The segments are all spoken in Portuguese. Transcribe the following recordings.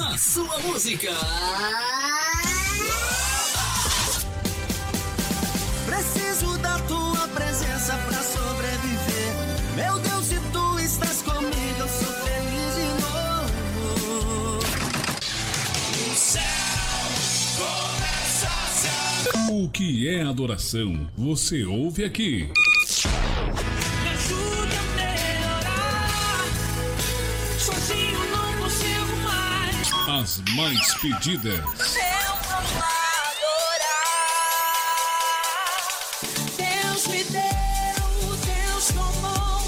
A sua música. Preciso da tua presença pra sobreviver. Meu Deus, se tu estás comigo, eu sou feliz de novo. O céu começa a se O que é adoração? Você ouve aqui. As mais pedidas. Eu vou adorar. Deus me deu, Deus tomou.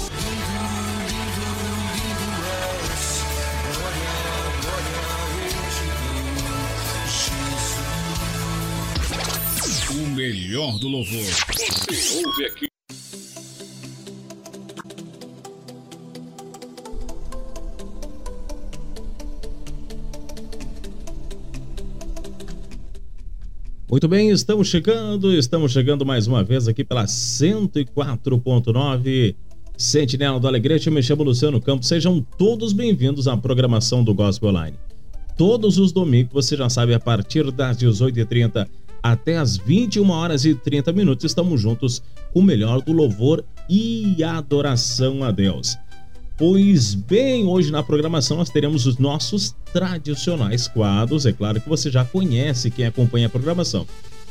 O melhor do louvor. Você ouve aqui. Muito bem, estamos chegando, estamos chegando mais uma vez aqui pela 104.9 Sentinela do Alegrete, eu me chamo Luciano Campos, sejam todos bem-vindos à programação do Gospel Online. Todos os domingos, você já sabe, a partir das 18h30 até as 21 horas e 30 minutos, estamos juntos com o melhor do louvor e adoração a Deus. Pois bem, hoje na programação nós teremos os nossos tradicionais quadros. É claro que você já conhece quem acompanha a programação.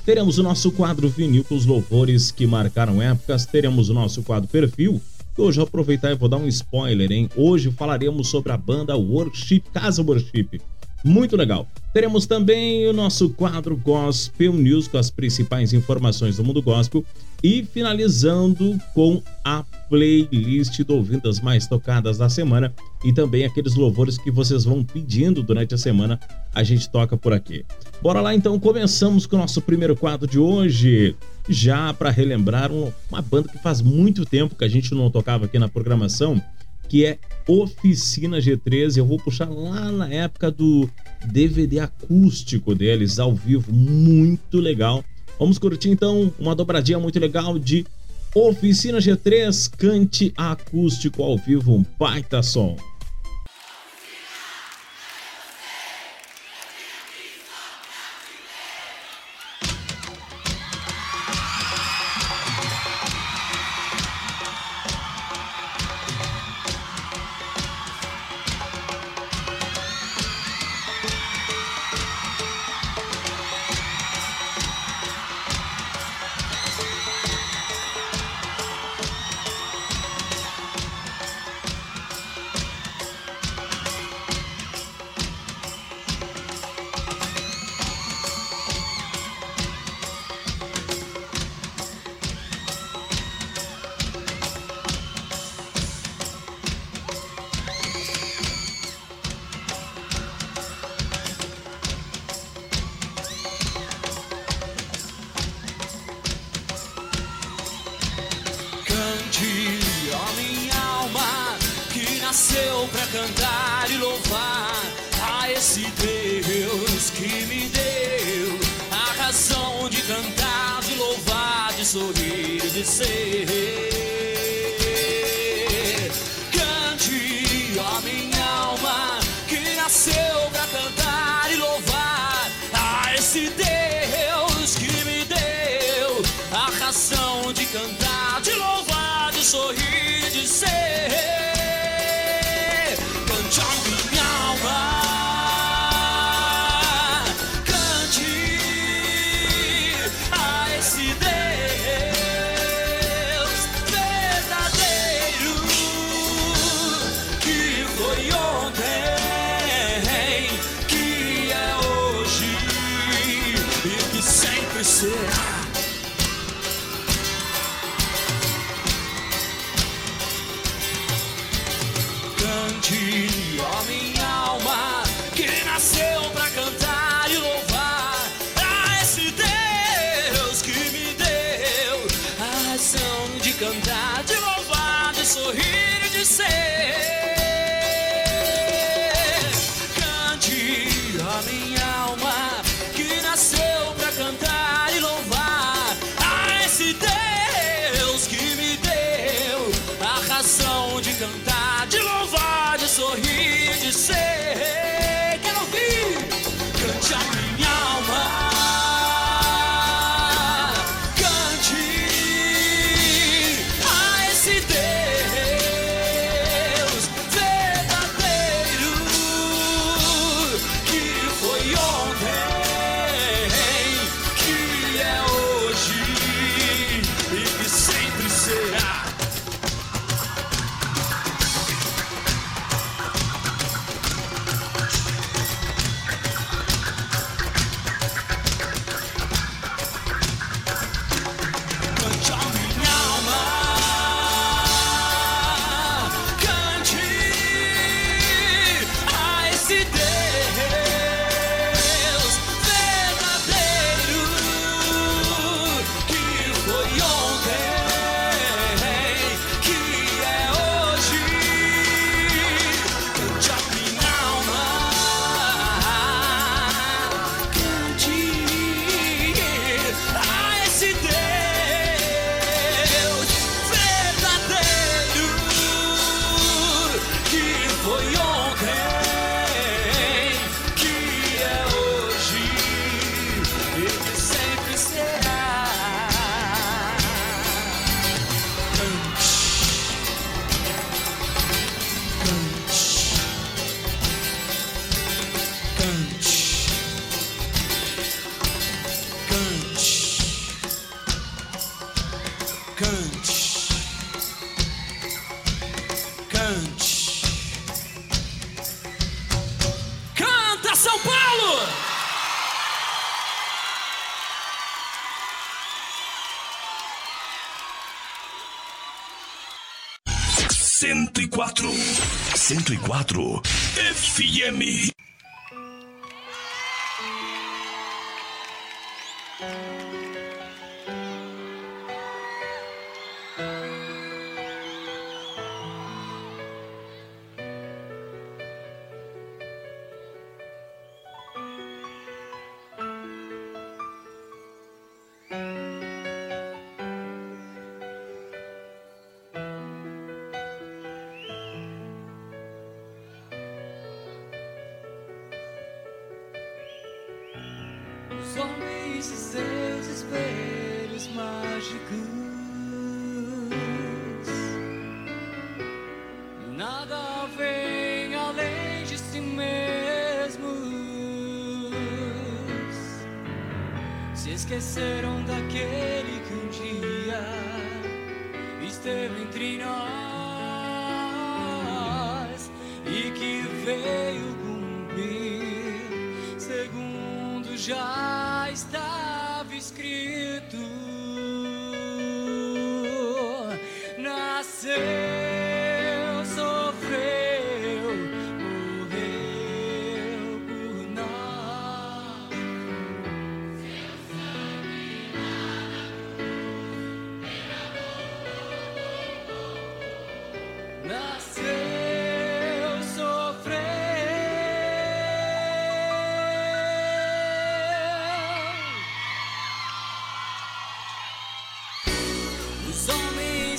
Teremos o nosso quadro vinil com os louvores que marcaram épocas. Teremos o nosso quadro perfil. Hoje eu vou aproveitar e vou dar um spoiler, hein? Hoje falaremos sobre a banda Worship, Casa Worship. Muito legal. Teremos também o nosso quadro Gospel News com as principais informações do mundo gospel e finalizando com a playlist do Ouvintas Mais Tocadas da semana e também aqueles louvores que vocês vão pedindo durante a semana, a gente toca por aqui. Bora lá então, começamos com o nosso primeiro quadro de hoje, já para relembrar um- uma banda que faz muito tempo que a gente não tocava aqui na programação, que é Oficina G13. Eu vou puxar lá na época do DVD acústico deles, ao vivo, muito legal. Vamos curtir então uma dobradinha muito legal de Oficina G3, cante acústico ao vivo, um baita som.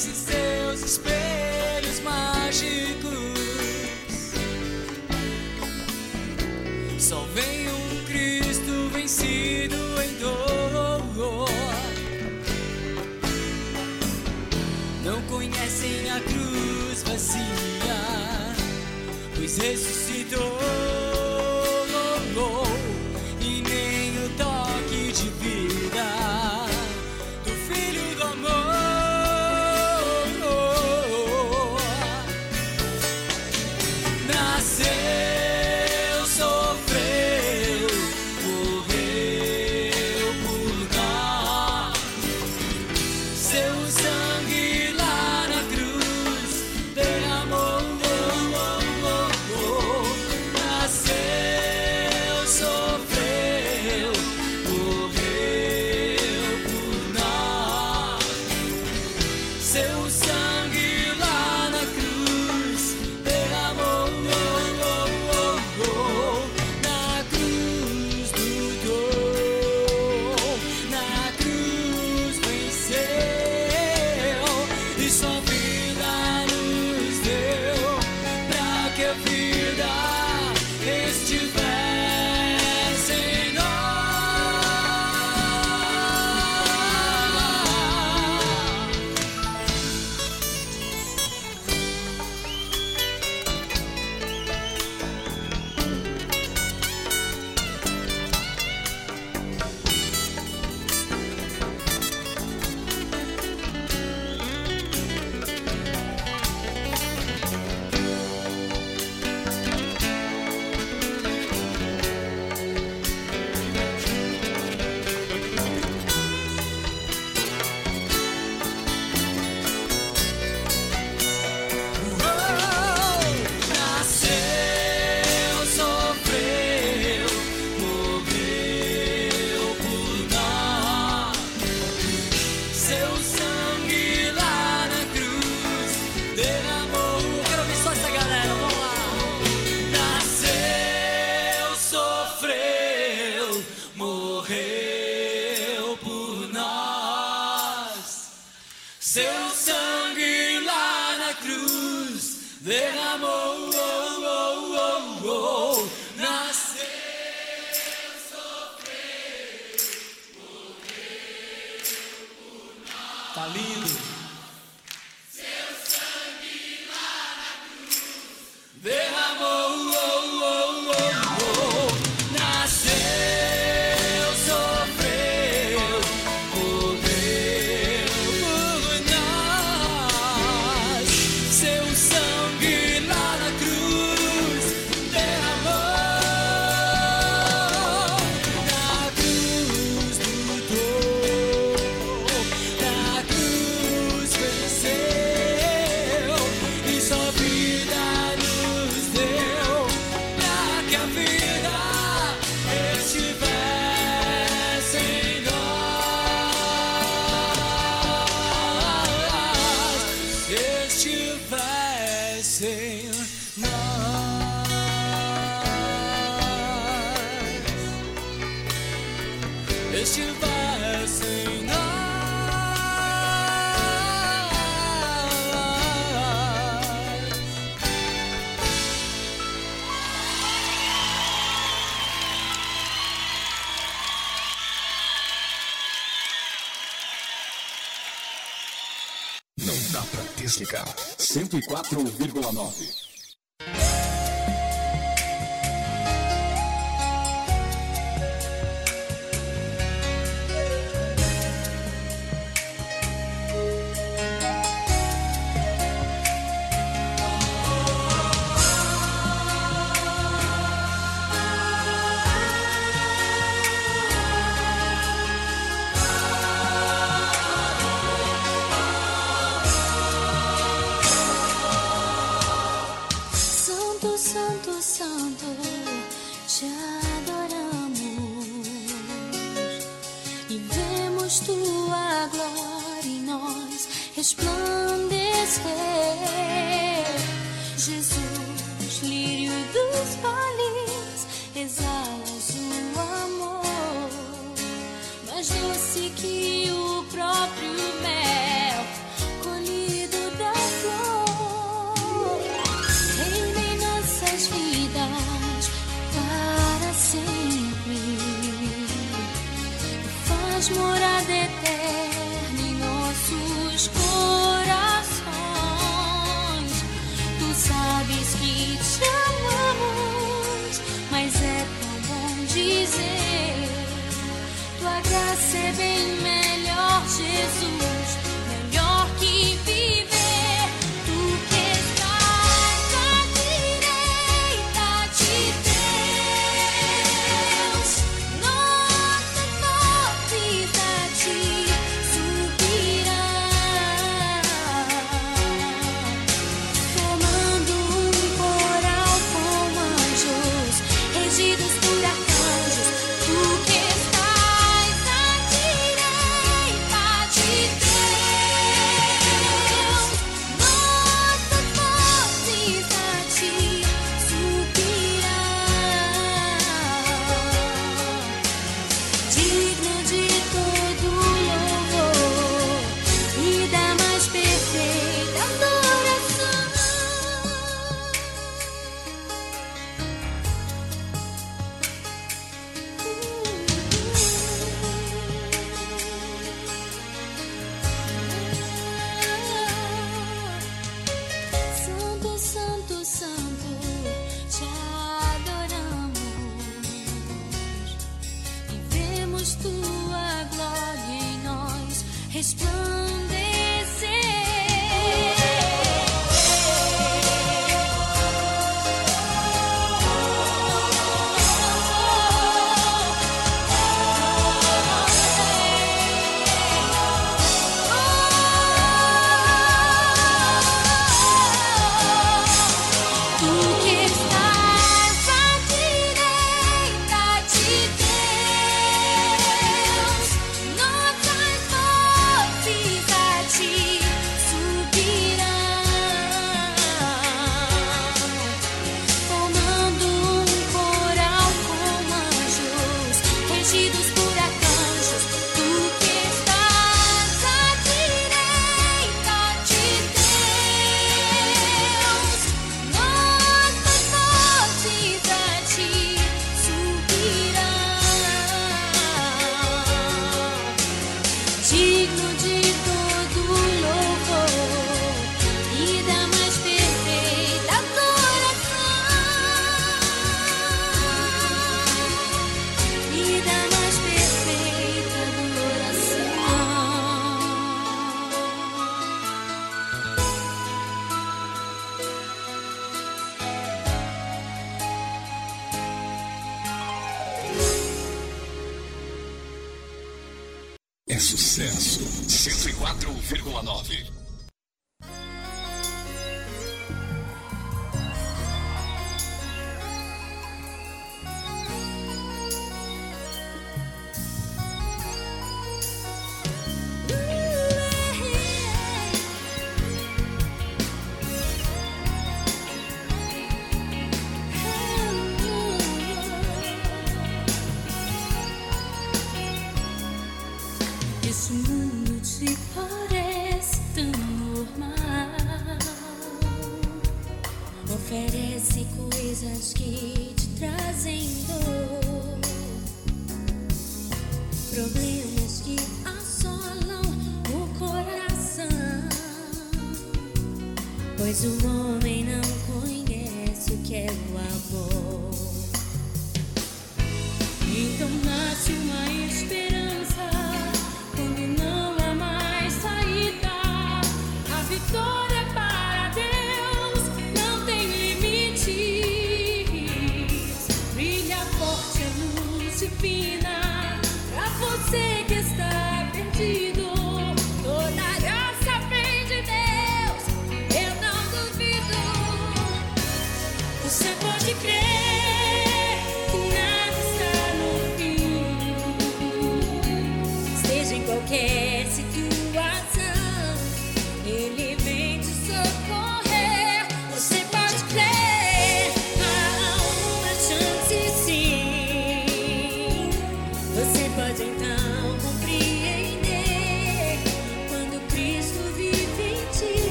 esses seus espelhos mágicos. Só vem um Cristo vencido em dor. Não conhecem a cruz vazia, pois ressuscitou.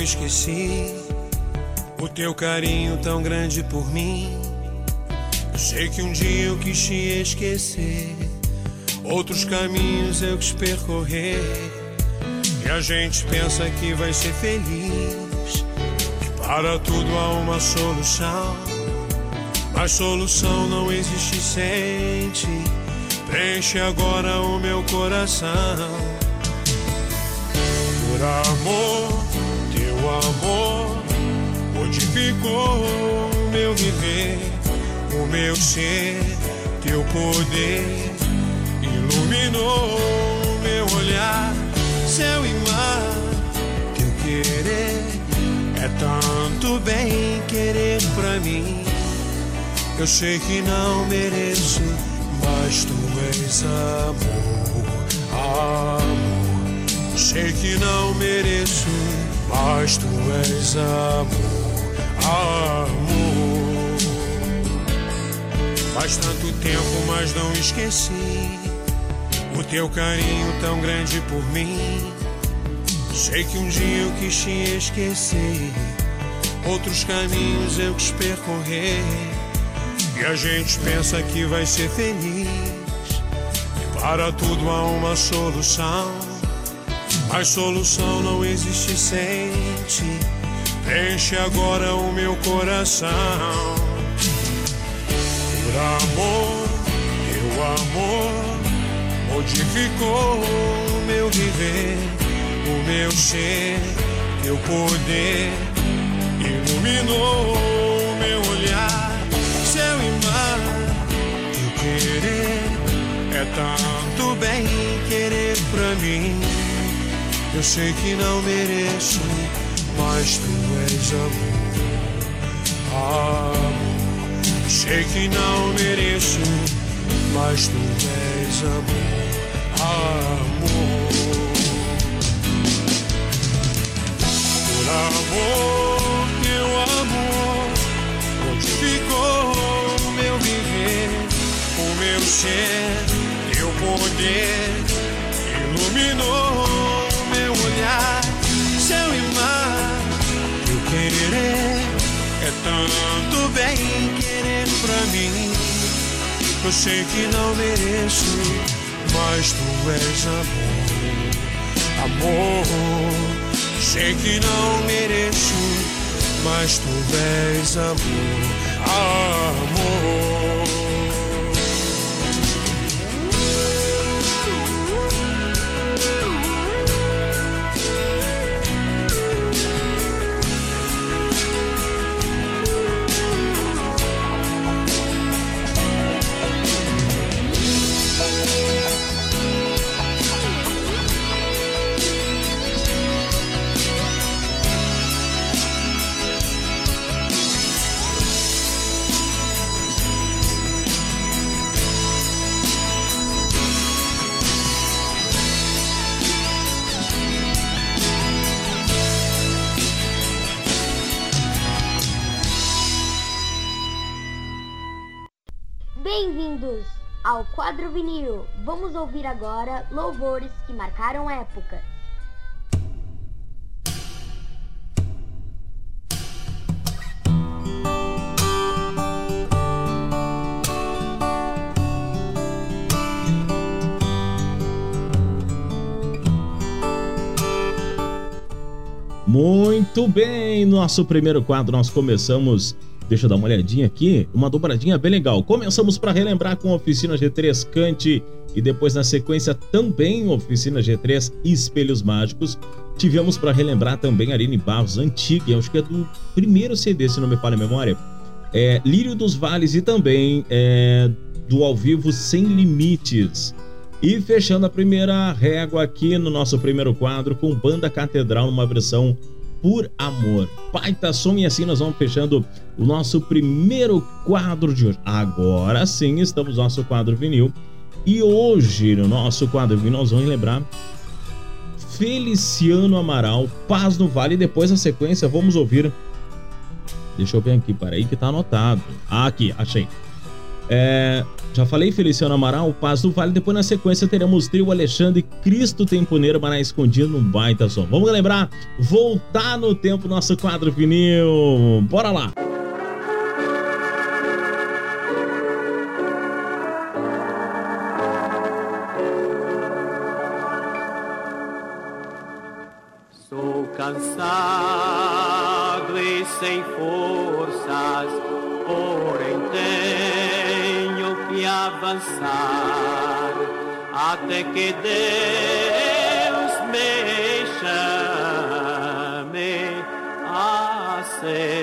esqueci o teu carinho tão grande por mim. Sei que um dia eu quis te esquecer, outros caminhos eu quis percorrer. E a gente pensa que vai ser feliz, que para tudo há uma solução. Mas solução não existe sem ti. Preenche agora o meu coração. Por amor amor modificou o meu viver, o meu ser, teu poder iluminou o meu olhar, céu e mar, teu querer é tanto bem querer pra mim. Eu sei que não mereço, mas tu és amor, amor. Sei que não mereço mas tu és amor, amor. Faz tanto tempo, mas não esqueci o teu carinho tão grande por mim. Sei que um dia eu quis te esquecer, outros caminhos eu quis percorrer. E a gente pensa que vai ser feliz. E para tudo há uma solução. Mas solução não existe sem ti. Preenche agora o meu coração. Por amor, teu amor modificou o meu viver, o meu ser, teu poder iluminou o meu olhar, e mar, teu querer é tanto bem querer pra mim. Eu sei que não mereço, mas tu és amor, amor. Sei que não mereço, mas tu és amor, amor. Por amor, teu amor modificou o meu viver, o meu ser, teu poder iluminou olhar, céu e mar, teu querer é tanto bem querer pra mim. Eu sei que não mereço, mas tu és amor, amor. Sei que não mereço, mas tu és amor, amor. Quadro vinil. Vamos ouvir agora louvores que marcaram época. Muito bem, nosso primeiro quadro nós começamos. Deixa eu dar uma olhadinha aqui, uma dobradinha bem legal. Começamos para relembrar com oficina G3 Cante e depois na sequência também oficina G3 Espelhos Mágicos. Tivemos para relembrar também Aline Barros, antiga, acho que é do primeiro CD, se não me falha a memória. É, Lírio dos Vales e também é, do ao vivo Sem Limites. E fechando a primeira régua aqui no nosso primeiro quadro com Banda Catedral numa versão por amor. Baita som e assim nós vamos fechando o nosso primeiro quadro de hoje. Agora sim estamos no nosso quadro vinil. E hoje no nosso quadro vinil nós vamos lembrar Feliciano Amaral, Paz no Vale. E depois na sequência vamos ouvir. Deixa eu ver aqui, peraí que tá anotado. Ah, aqui, achei. É, já falei Feliciano Amaral, Paz do Vale. Depois na sequência teremos o trio Alexandre Cristo Temponeiro, mas escondido num baita som. Vamos lembrar? Voltar no tempo nosso quadro vinil. Bora lá! Avançar até que Deus me chame a seu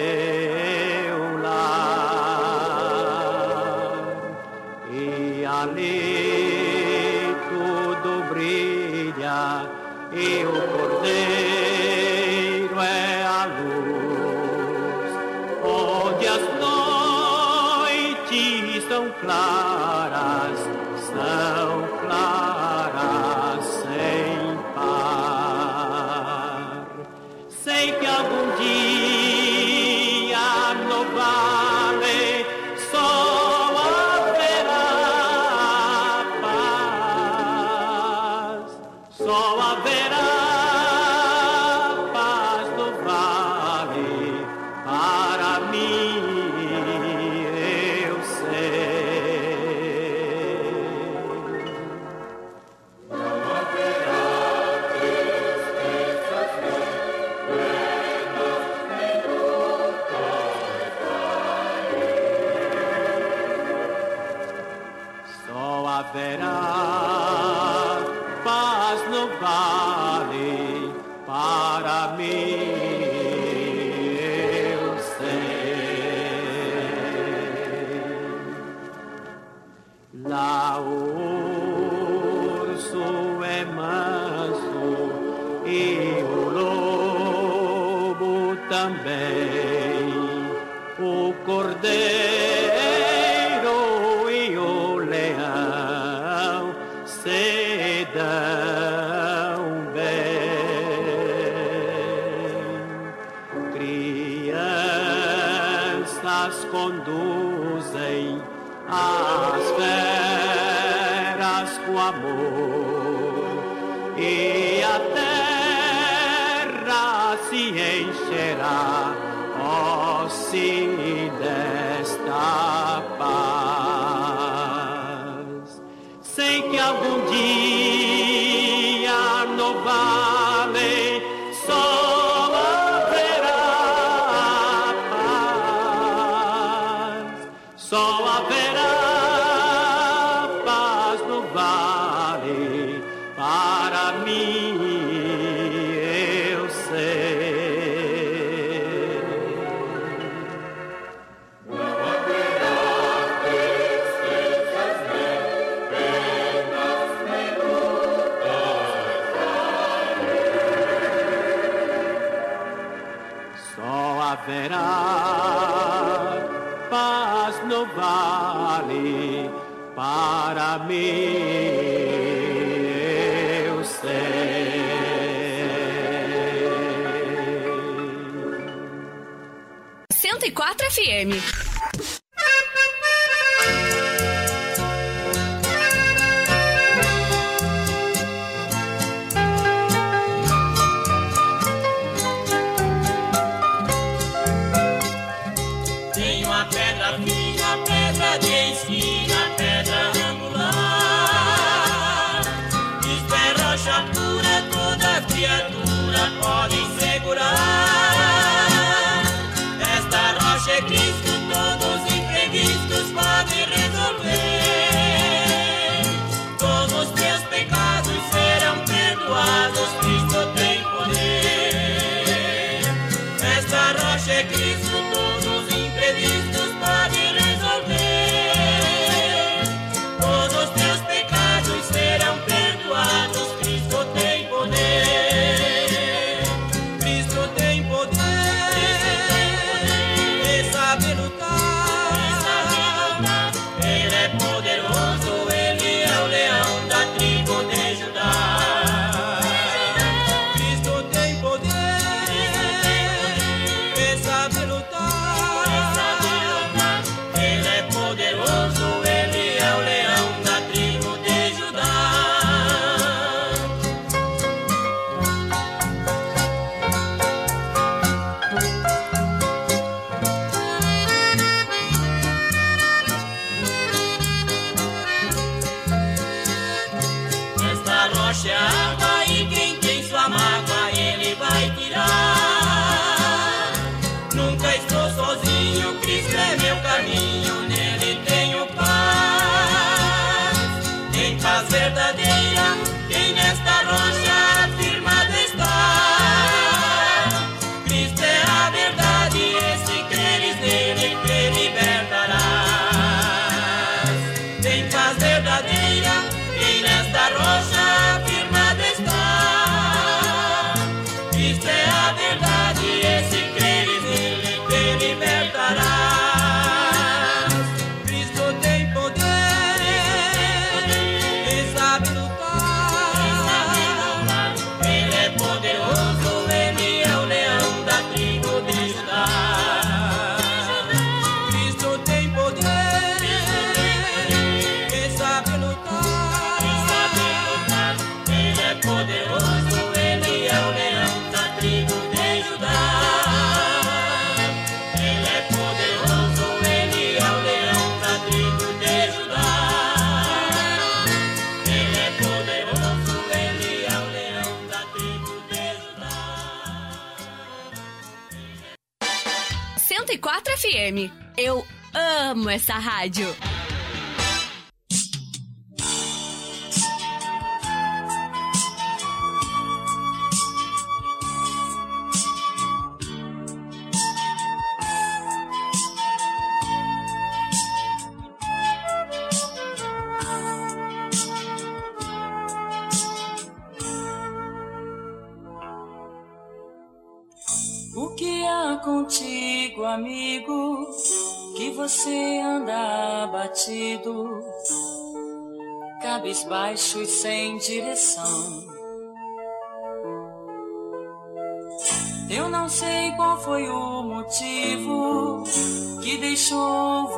104 FM.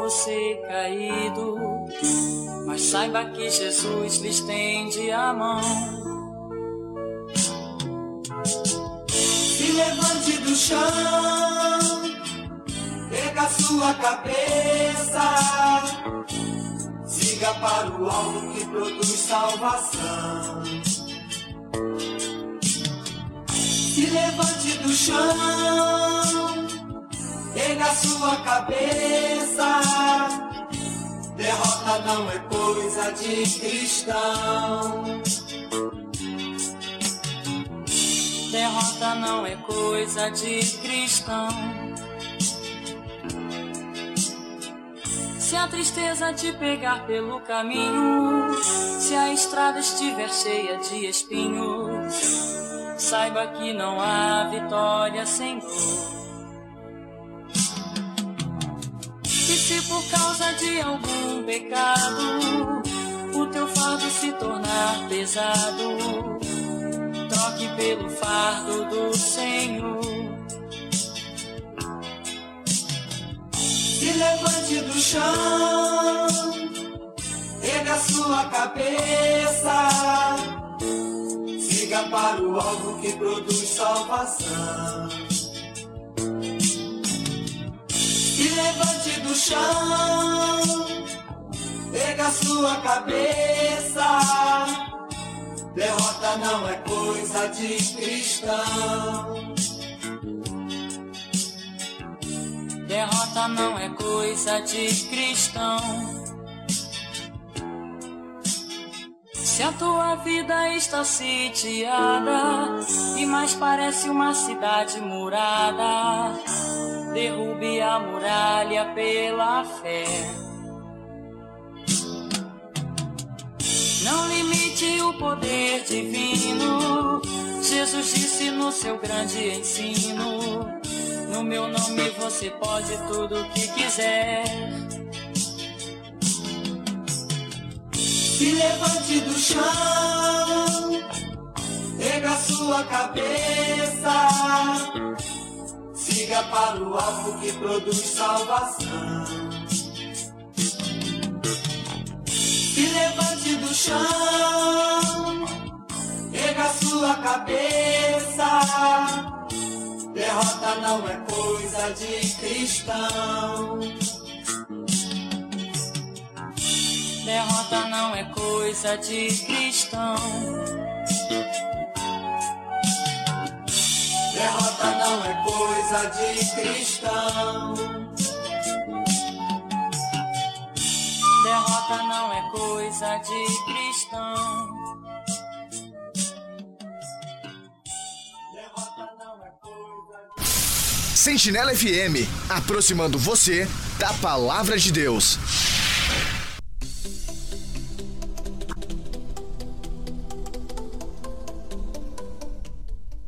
Você caído, mas saiba que Jesus lhe estende a mão. Se levante do chão, pega sua cabeça, siga para o alvo que produz salvação. Se levante do chão, pega sua cabeça, derrota não é coisa de cristão. Derrota não é coisa de cristão. Se a tristeza te pegar pelo caminho, se a estrada estiver cheia de espinhos, saiba que não há vitória sem dor. E se por causa de algum pecado o teu fardo se tornar pesado, troque pelo fardo do Senhor. Se levante do chão, erga sua cabeça, siga para o alvo que produz salvação. Se levante do chão, erga sua cabeça, derrota não é coisa de cristão. Derrota não é coisa de cristão. Se a tua vida está sitiada e mais parece uma cidade murada, derrube a muralha pela fé. Não limite o poder divino. Jesus disse no seu grande ensino: No meu nome você pode tudo o que quiser. Se levante do chão, erga sua cabeça, siga para o alvo que produz salvação. Se levante do chão, erga sua cabeça, derrota não é coisa de cristão. Derrota não é coisa de cristão. Derrota não é coisa de cristão. Derrota não é coisa de cristão. Sentinela FM, aproximando você da palavra de Deus.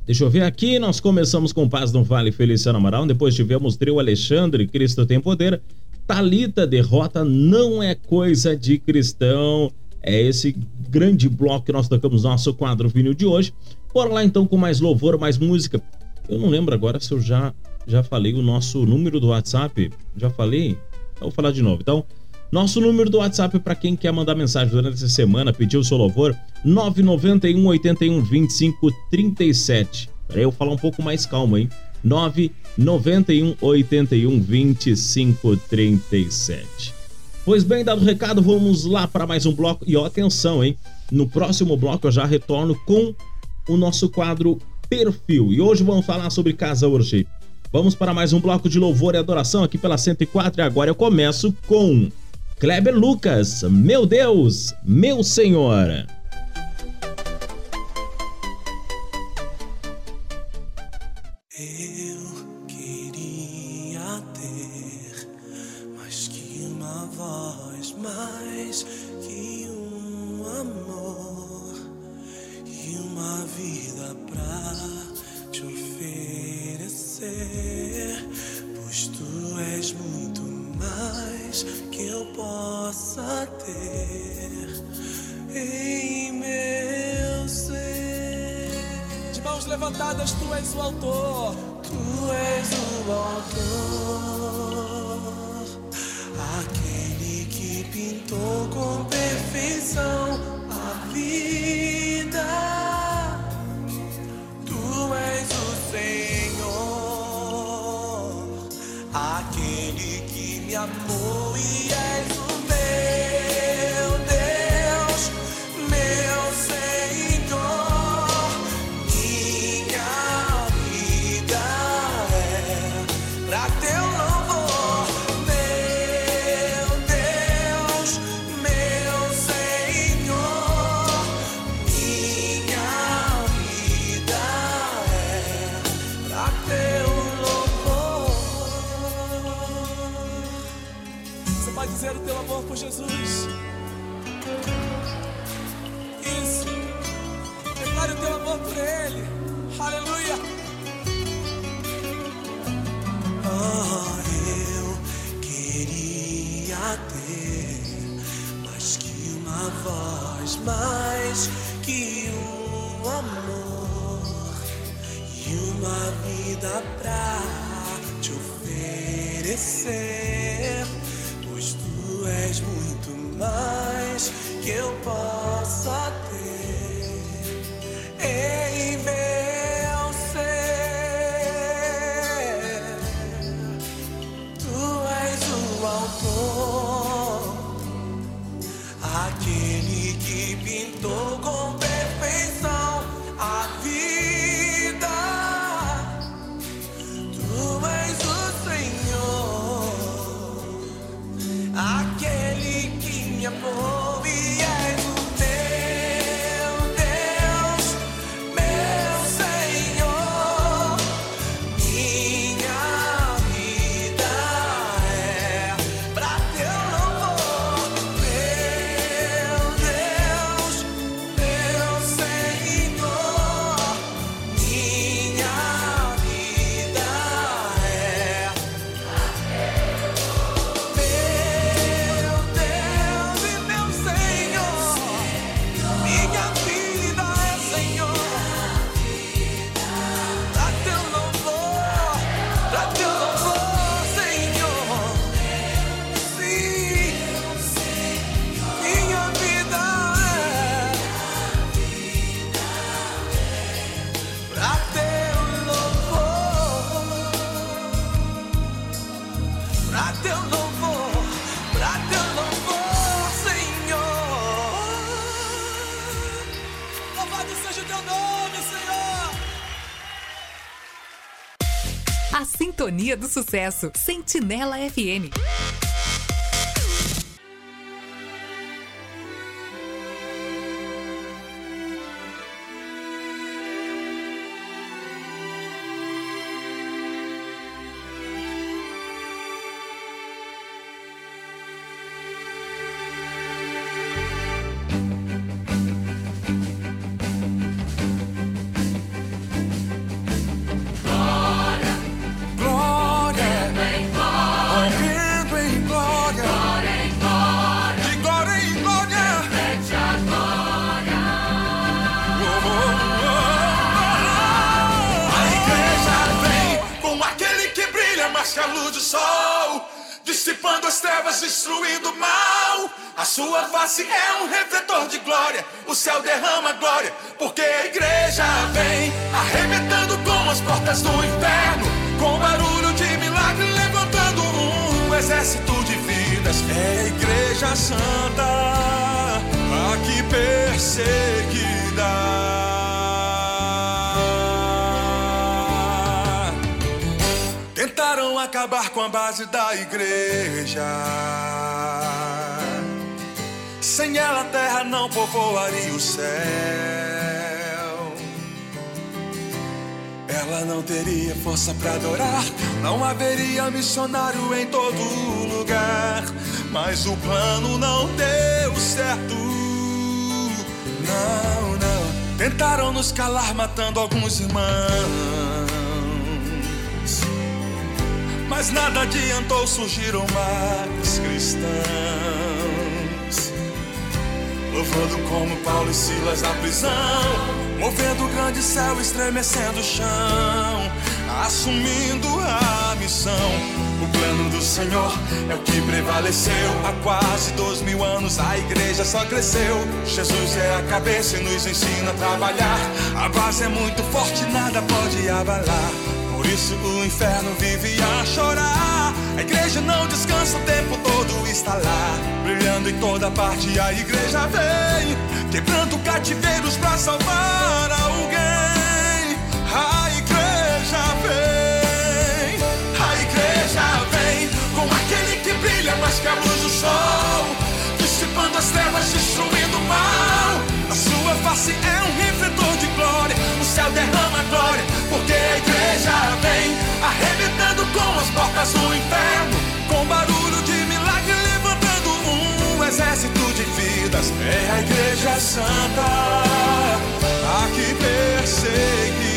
Deixa eu ver aqui, nós começamos com Paz no Vale Feliciano Amaral, depois tivemos trio Alexandre, Cristo tem poder, Talita derrota não é coisa de cristão. É esse grande bloco que nós tocamos no nosso quadro vinil de hoje. Bora lá então com mais louvor, mais música. Eu não lembro agora se eu já já falei o nosso número do WhatsApp. Já falei? Eu vou falar de novo. Então, nosso número do WhatsApp para quem quer mandar mensagem durante essa semana, pedir o seu louvor, 991 81 25 37. Peraí, eu vou falar um pouco mais calmo, hein? 991 81 25 37. Pois bem, dado o recado, vamos lá para mais um bloco. E ó, atenção, hein? No próximo bloco eu já retorno com o nosso quadro Perfil. E hoje vamos falar sobre Casa Worship. Vamos para mais um bloco de louvor e adoração aqui pela 104 e agora eu começo com Kleber Lucas, meu Deus, meu Senhor. tu és o autor, tu és o autor, aquele que pintou com perfeição. sucesso. Sentinela FM. Que a luz do sol, dissipando as trevas, destruindo o mal. A sua face é um refletor de glória, o céu derrama glória, porque a igreja vem arrebentando com as portas do inferno, com barulho de milagre, levantando um exército de vidas. É a igreja santa, a que persegue. Acabar com a base da igreja. Sem ela a terra não povoaria o céu. Ela não teria força para adorar, não haveria missionário em todo lugar. Mas o plano não deu certo. Não, não. Tentaram nos calar, matando alguns irmãos. Mas nada adiantou, surgiram mais cristãos. Louvando como Paulo e Silas na prisão, movendo o grande céu, estremecendo o chão, assumindo a missão. O plano do Senhor é o que prevaleceu. Há quase dois mil anos a igreja só cresceu. Jesus é a cabeça e nos ensina a trabalhar. A base é muito forte, nada pode abalar. Isso o inferno vive a chorar. A igreja não descansa o tempo todo, está lá, brilhando em toda parte. A igreja vem, quebrando cativeiros para salvar alguém. A igreja vem, a igreja vem, com aquele que brilha mais que a luz do sol, dissipando as trevas, destruindo o mal. A sua face é um refletor de glória, o céu derrama glória, a igreja vem arrebentando com as portas do inferno, com barulho de milagre levantando um exército de vidas. É a igreja santa, aqui perseguida.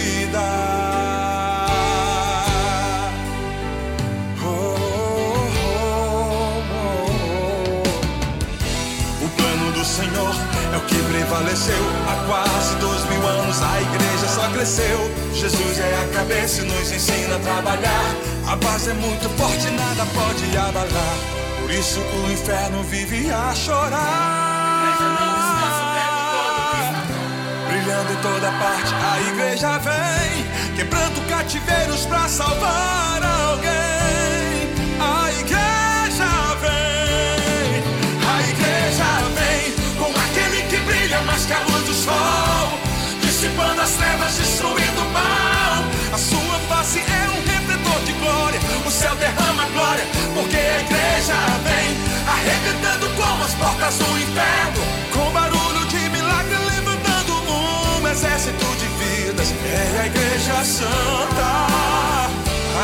Prevaleceu. Há quase dois mil anos a igreja só cresceu. Jesus é a cabeça e nos ensina a trabalhar. A base é muito forte, nada pode abalar. Por isso o inferno vive a chorar. Brilhando em toda parte, a igreja vem, quebrando cativeiros pra salvar alguém. Sol, dissipando as trevas, destruindo o mal. A sua face é um refletor de glória, o céu derrama glória, porque a igreja vem, arrebentando como as portas do inferno, com barulho de milagre levantando um exército de vidas. É a igreja santa,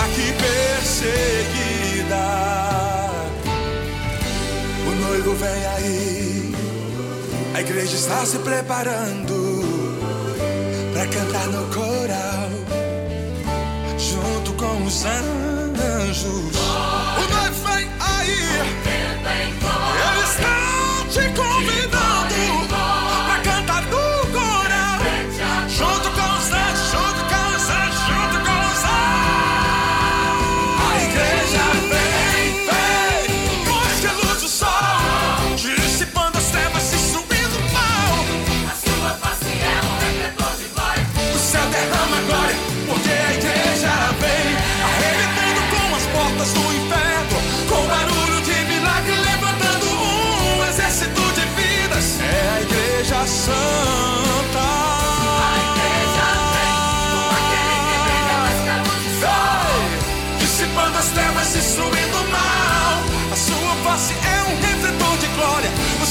aqui perseguida. O noivo vem aí, a igreja está se preparando para cantar no coral, junto com os anjos.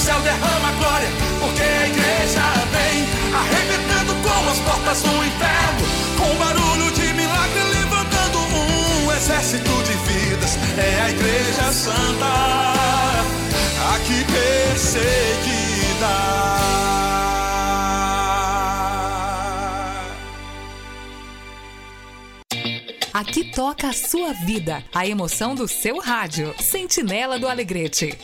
Céu derrama glória, porque a igreja vem, arrebentando com as portas do inferno, com barulho de milagre, levantando um exército de vidas. É a igreja santa, aqui perseguida. Aqui toca a sua vida, a emoção do seu rádio. Sentinela do Alegrete.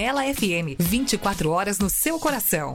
Sentinela FM, 24 horas no seu coração.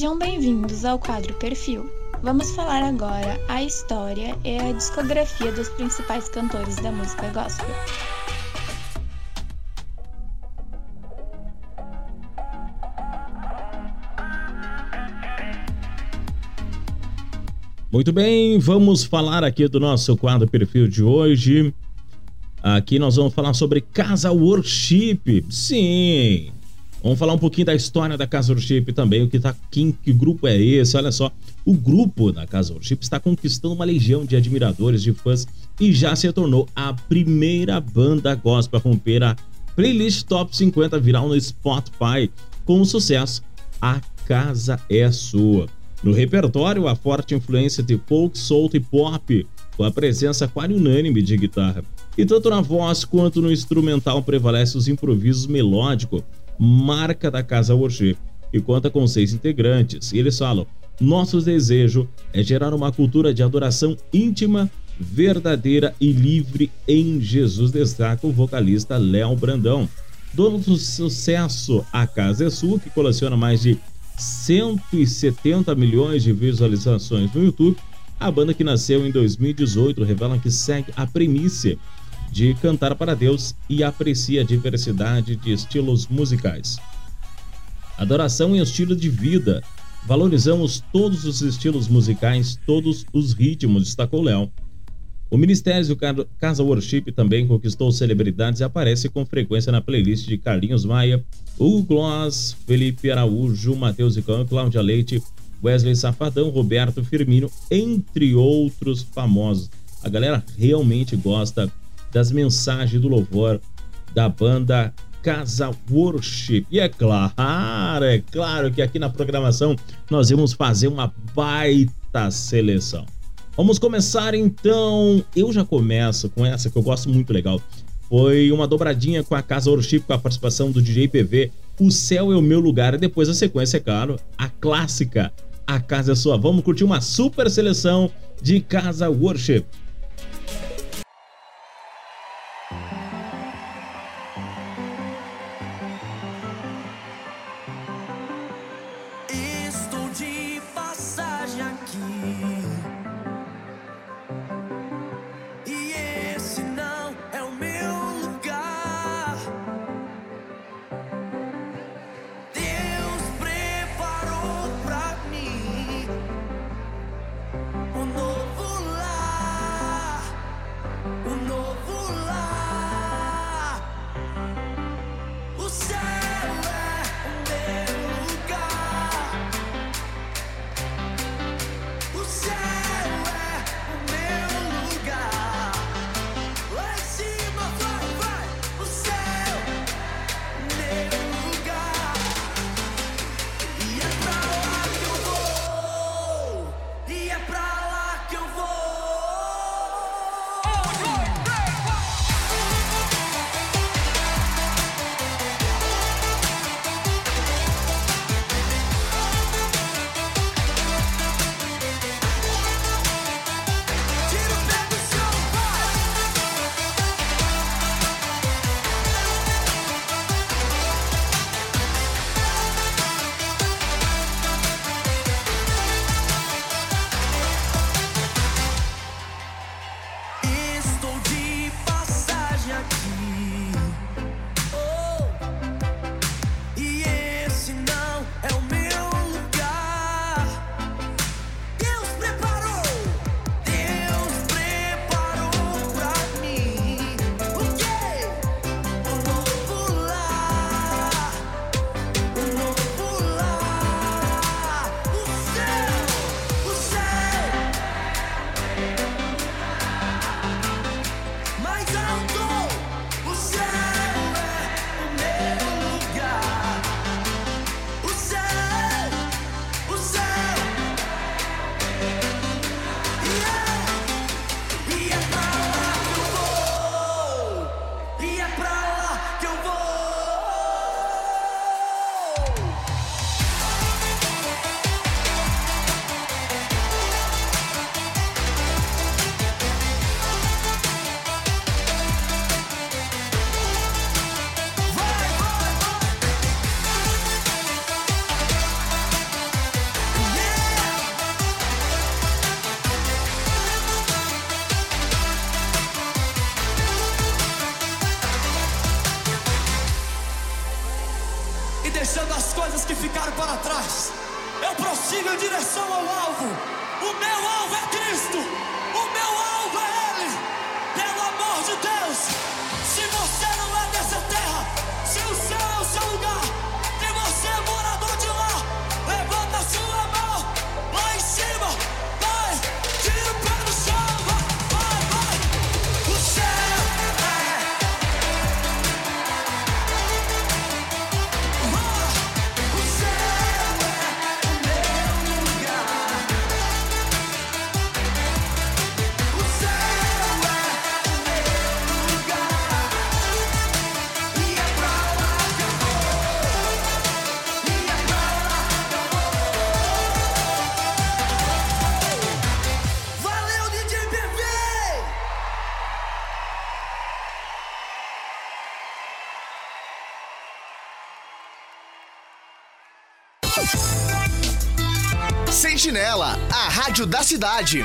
Sejam bem-vindos ao quadro Perfil. Vamos falar agora a história e a discografia dos principais cantores da música gospel. Muito bem, vamos falar aqui do nosso quadro perfil de hoje. Aqui nós vamos falar sobre Casa Worship. Sim. Vamos falar um pouquinho da história da Casa Worship também, o que tá, quem, que grupo é esse? Olha só, o grupo da Casa Worship está conquistando uma legião de admiradores, de fãs e já se tornou a primeira banda gospel a romper a playlist Top 50 viral no Spotify com o sucesso A Casa é Sua. No repertório, a forte influência de folk, soul e pop, com a presença quase unânime de guitarra. E tanto na voz quanto no instrumental prevalece os improvisos melódicos, marca da Casa Worship, e conta com seis integrantes. E eles falam: nosso desejo é gerar uma cultura de adoração íntima, verdadeira e livre em Jesus, destaca o vocalista Léo Brandão. Dono do sucesso A Casa é Sua, que coleciona mais de 170 milhões de visualizações no YouTube, a banda que nasceu em 2018 revela que segue a premissa de cantar para Deus e aprecia a diversidade de estilos musicais. Adoração e estilo de vida. Valorizamos todos os estilos musicais, todos os ritmos, destacou Léo. O Ministério Casa Worship também conquistou celebridades e aparece com frequência na playlist de Carlinhos Maia, Hugo Gloss, Felipe Araújo, Matheus Icão, Cláudia Leite, Wesley Safadão, Roberto Firmino, entre outros famosos. A galera realmente gosta das mensagens do louvor da banda Casa Worship. E é claro, é claro que aqui na programação nós vamos fazer uma baita seleção. Vamos começar então. Eu já começo com essa que eu gosto muito legal. Foi uma dobradinha com a Casa Worship com a participação do DJ PV. O céu é o meu lugar. E depois a sequência, é claro, a clássica A Casa é Sua. Vamos curtir uma super seleção de Casa Worship. rádio da cidade.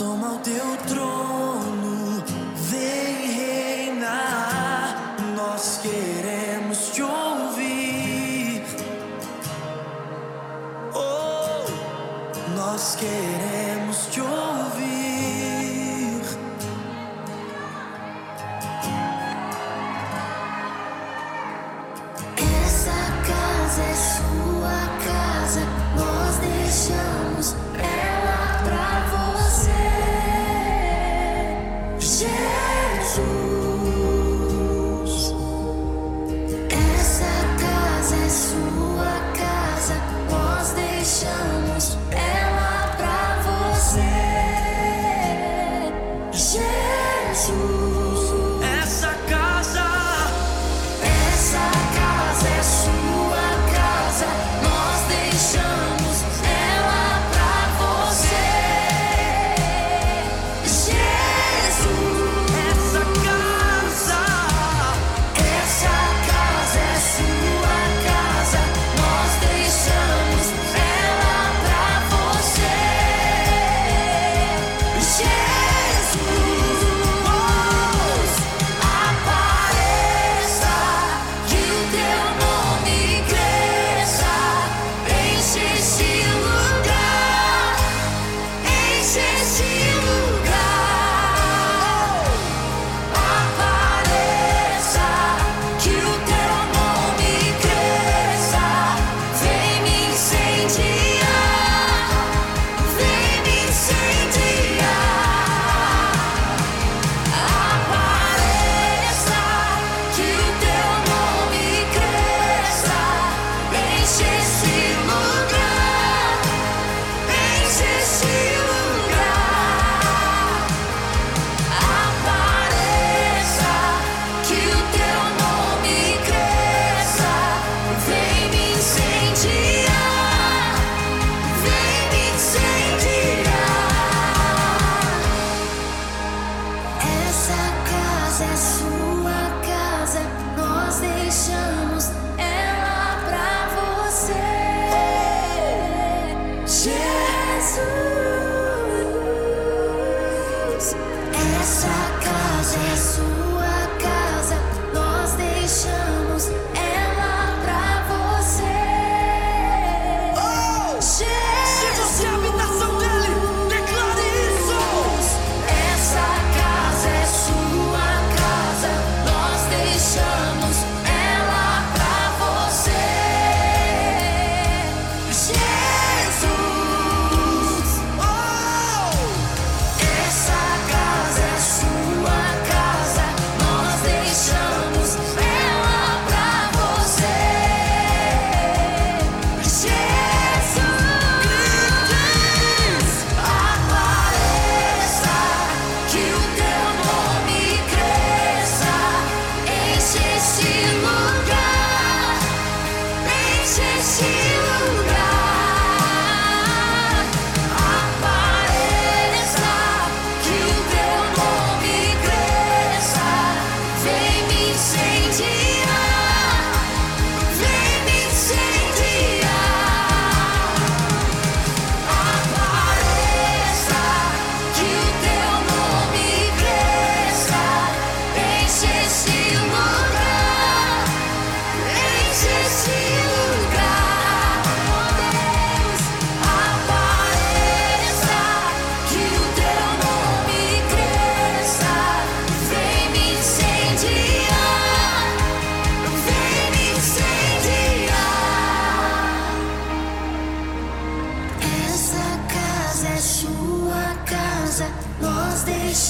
Toma o teu trono, vem reinar. Nós queremos te ouvir. Oh, nós queremos.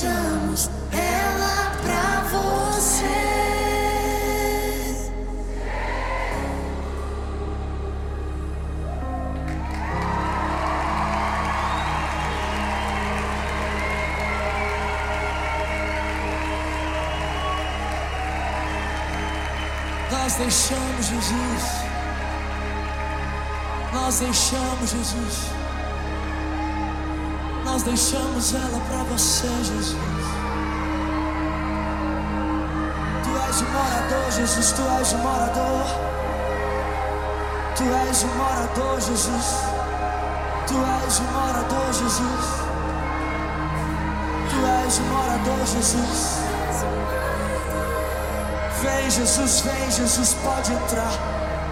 deixamos ela pra você. Nós deixamos Jesus. Nós deixamos Jesus nós deixamos ela para você, Jesus. Tu és o morador, Jesus, tu és o morador. Tu és o morador, Jesus. Tu és o morador, Jesus. Tu és o morador, Jesus. Vem, Jesus, vem, Jesus, pode entrar.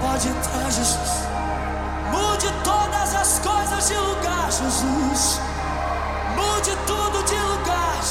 Pode entrar, Jesus. Mude todas as coisas de lugar, Jesus.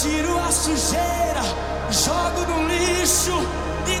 tiro a sujeira, jogo no lixo e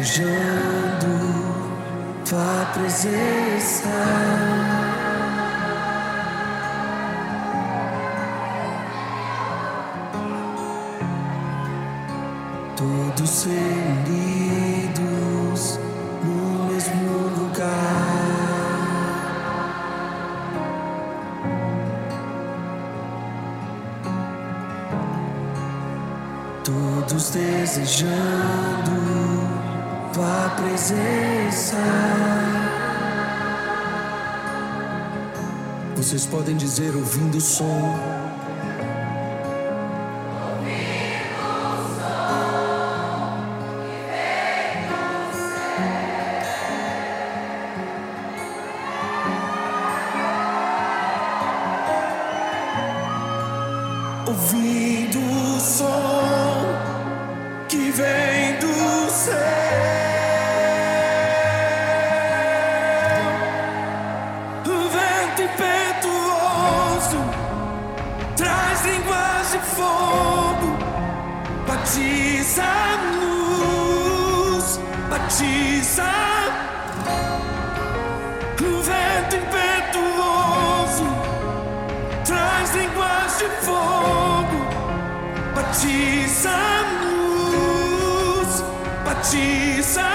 toujours. Vocês podem dizer ouvindo o som. Jesus.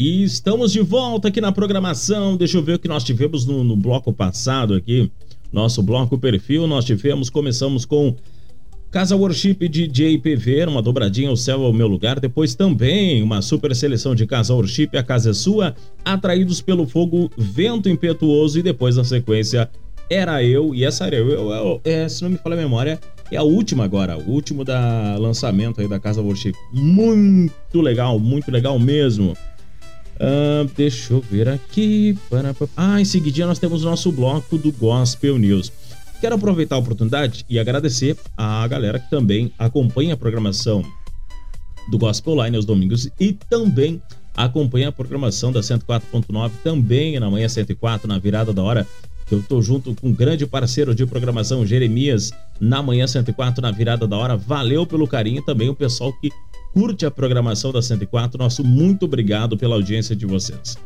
E estamos de volta aqui na programação. Deixa eu ver o que nós tivemos no, no bloco passado aqui. Nosso bloco perfil, nós tivemos, começamos com Casa Worship DJ PV, uma dobradinha, o céu é o meu lugar. Depois também uma super seleção de Casa Worship, a casa é sua. Atraídos pelo fogo, vento impetuoso. E depois, na sequência, Era Eu. E essa era eu, eu, eu é, se não me falha a memória, é a última agora, o último da lançamento aí da Casa Worship. Muito legal, muito legal mesmo. Ah, deixa eu ver aqui. Ah, em seguidinha nós temos o nosso bloco do Gospel News. Quero aproveitar a oportunidade e agradecer a galera que também acompanha a programação do Gospel Line aos domingos e também acompanha a programação da 104.9 também na manhã 104 na virada da hora. Eu tô junto com um grande parceiro de programação Jeremias na manhã 104 na virada da hora. Valeu pelo carinho também o pessoal que curte a programação da 104. Nosso muito obrigado pela audiência de vocês.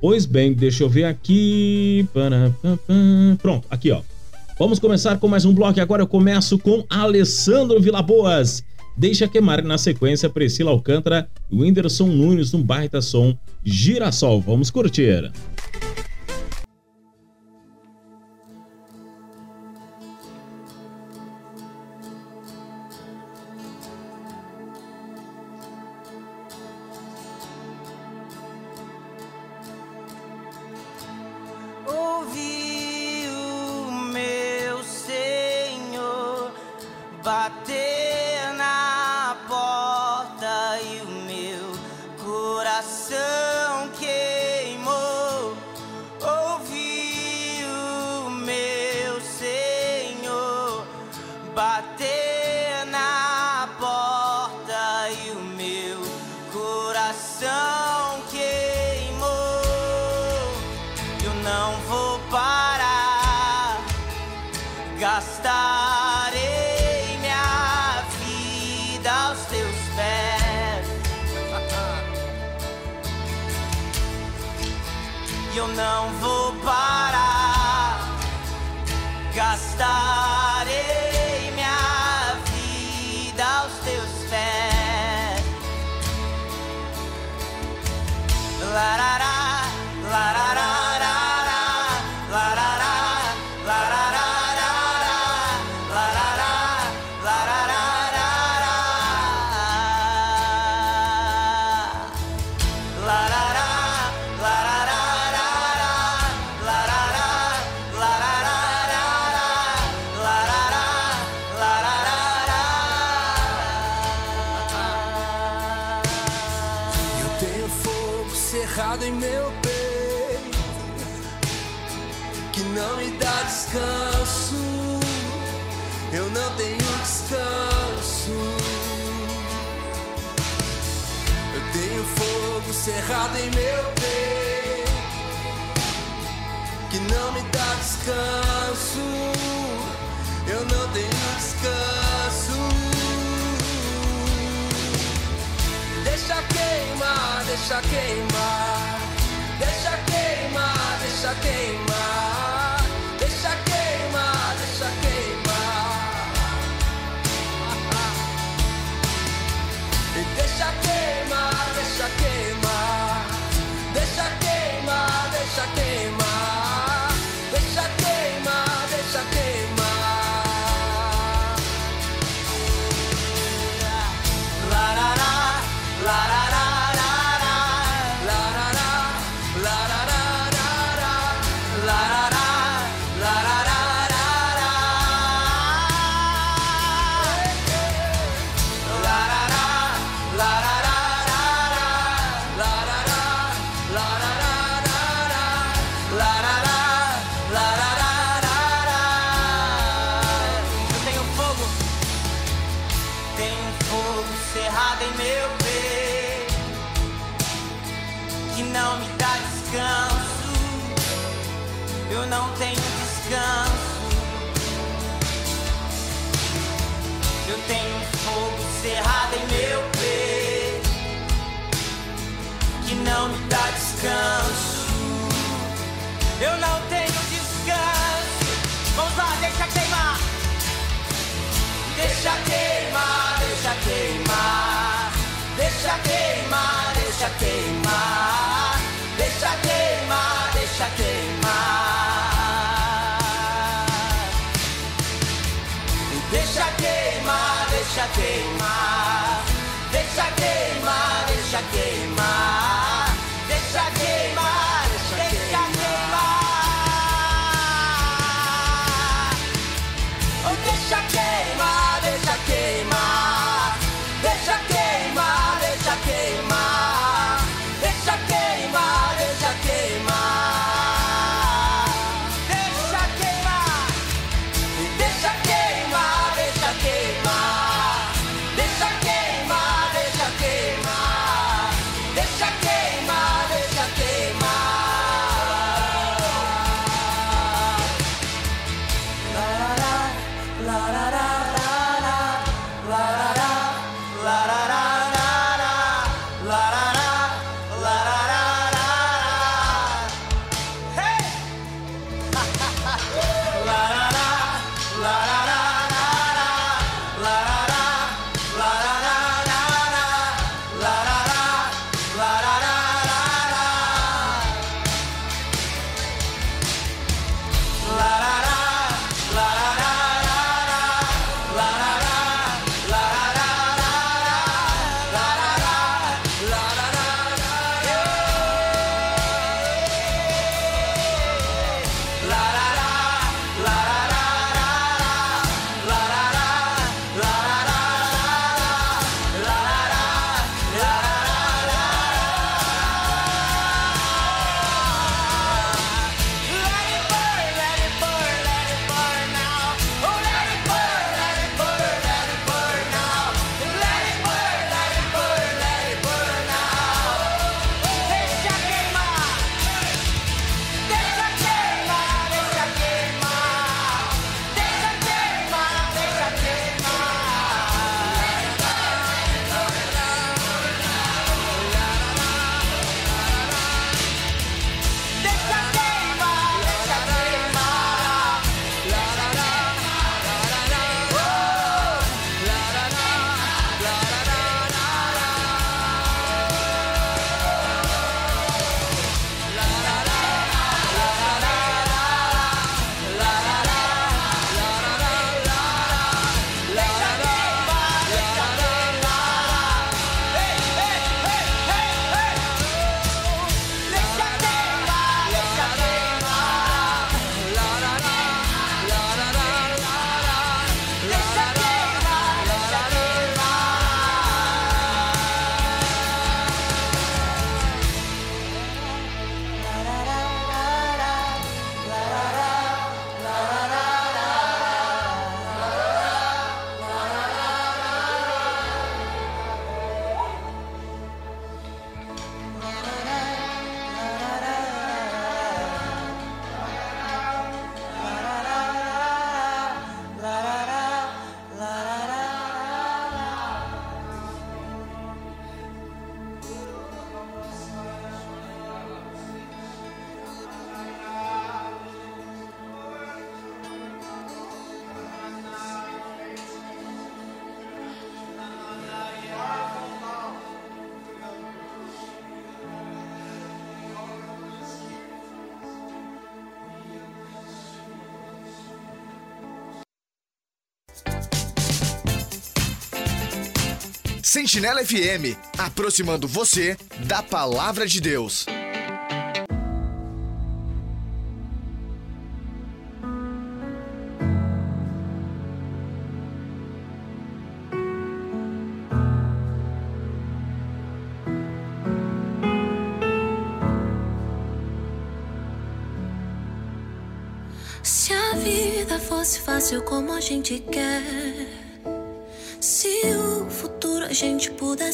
Pois bem, deixa eu ver aqui. Pronto, aqui ó. Vamos começar com mais um bloco agora eu começo com Alessandro Vilaboas. Deixa queimar na sequência Priscila Alcântara e Whindersson Nunes no baita som Girassol. Vamos curtir. Eu não tenho descanso. Vamos lá, deixa queimar. Deixa queimar, deixa queimar, deixa queimar, deixa queimar. queimar. Deixa queimar, deixa queimar. Deixa queimar, deixa queimar. Deixa shock Sentinela FM, aproximando você da palavra de Deus. Se a vida fosse fácil como a gente quer,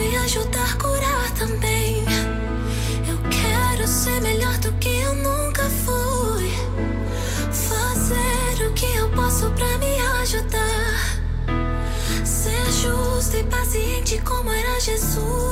e ajudar a curar também. Eu quero ser melhor do que eu nunca fui. Fazer o que eu posso pra me ajudar. Ser justo e paciente como era Jesus.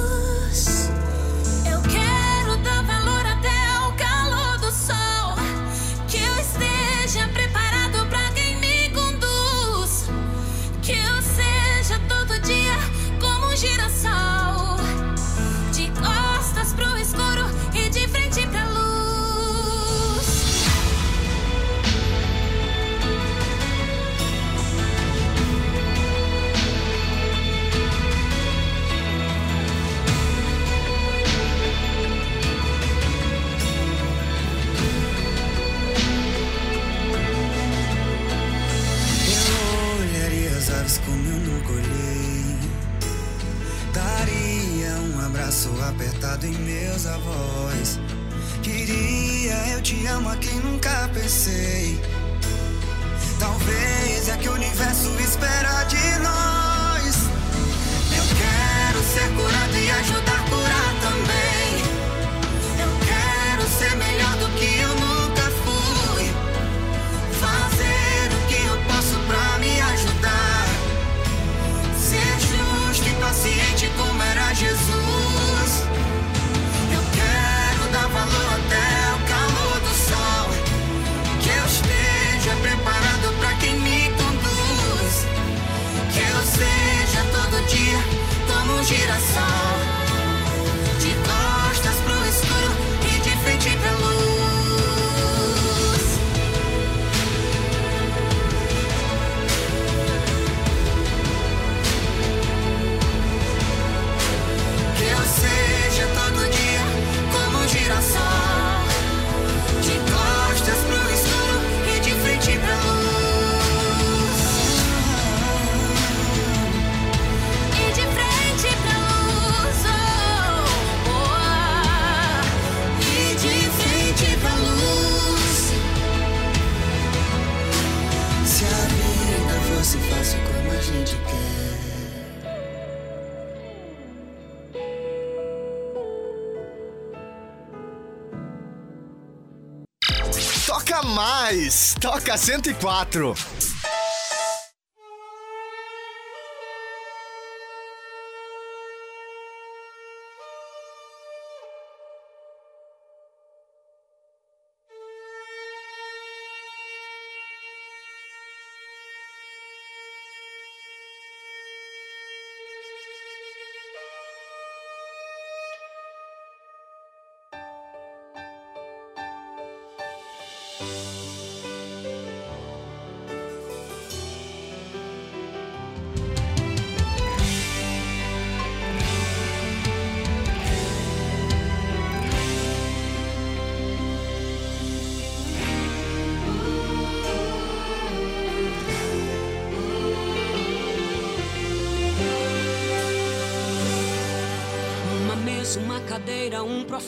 Toca mais! Toca 104!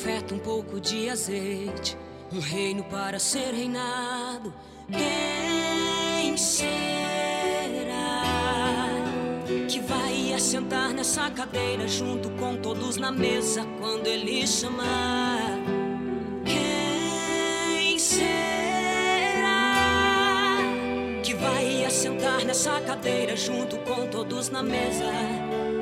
oferta um pouco de azeite, um reino para ser reinado. Quem será que vai assentar nessa cadeira junto com todos na mesa quando ele chamar? Quem será que vai assentar nessa cadeira junto com todos na mesa?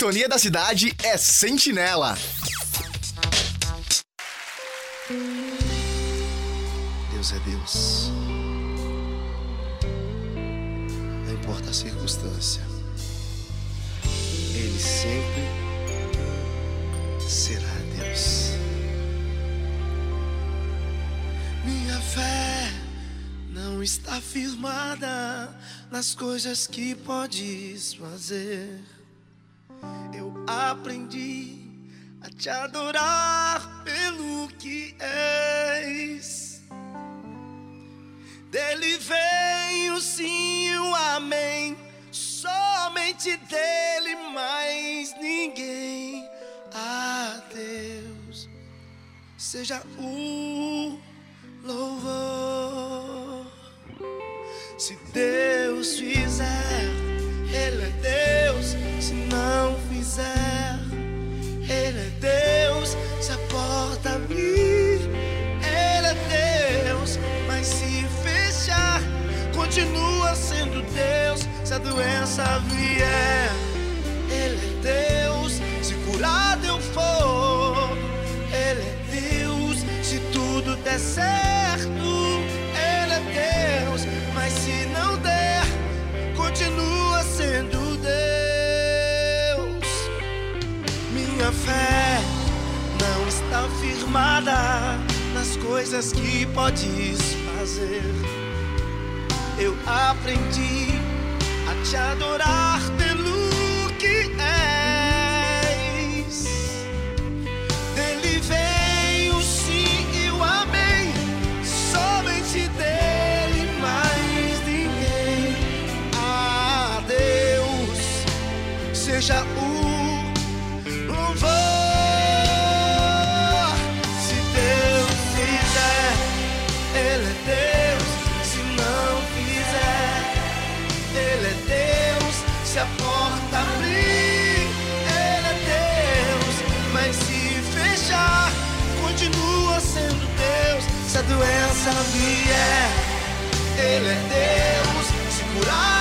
Sintonia da cidade é Sentinela. Deus é Deus. Não importa a circunstância, Ele sempre será Deus. Minha fé não está firmada nas coisas que podes fazer. Aprendi a te adorar pelo que és. Dele vem o sim o amém. Somente dele, mais ninguém. A Deus seja o louvor. Se Deus fizer, Ele é Deus. Se não fizer, Ele é Deus. Se a porta abrir, Ele é Deus. Mas se fechar, continua sendo Deus. Se a doença vier, Ele é Deus. Se curado eu for, Ele é Deus. Se tudo der certo, Ele é Deus. Mas se não der, continua Minha fé não está firmada nas coisas que podes fazer. Eu aprendi a te adorar pelo que és. Dele vem o sim e o amém. Somente dele, mais ninguém. A Deus seja o Se a doença vier, Ele é Deus. Se curar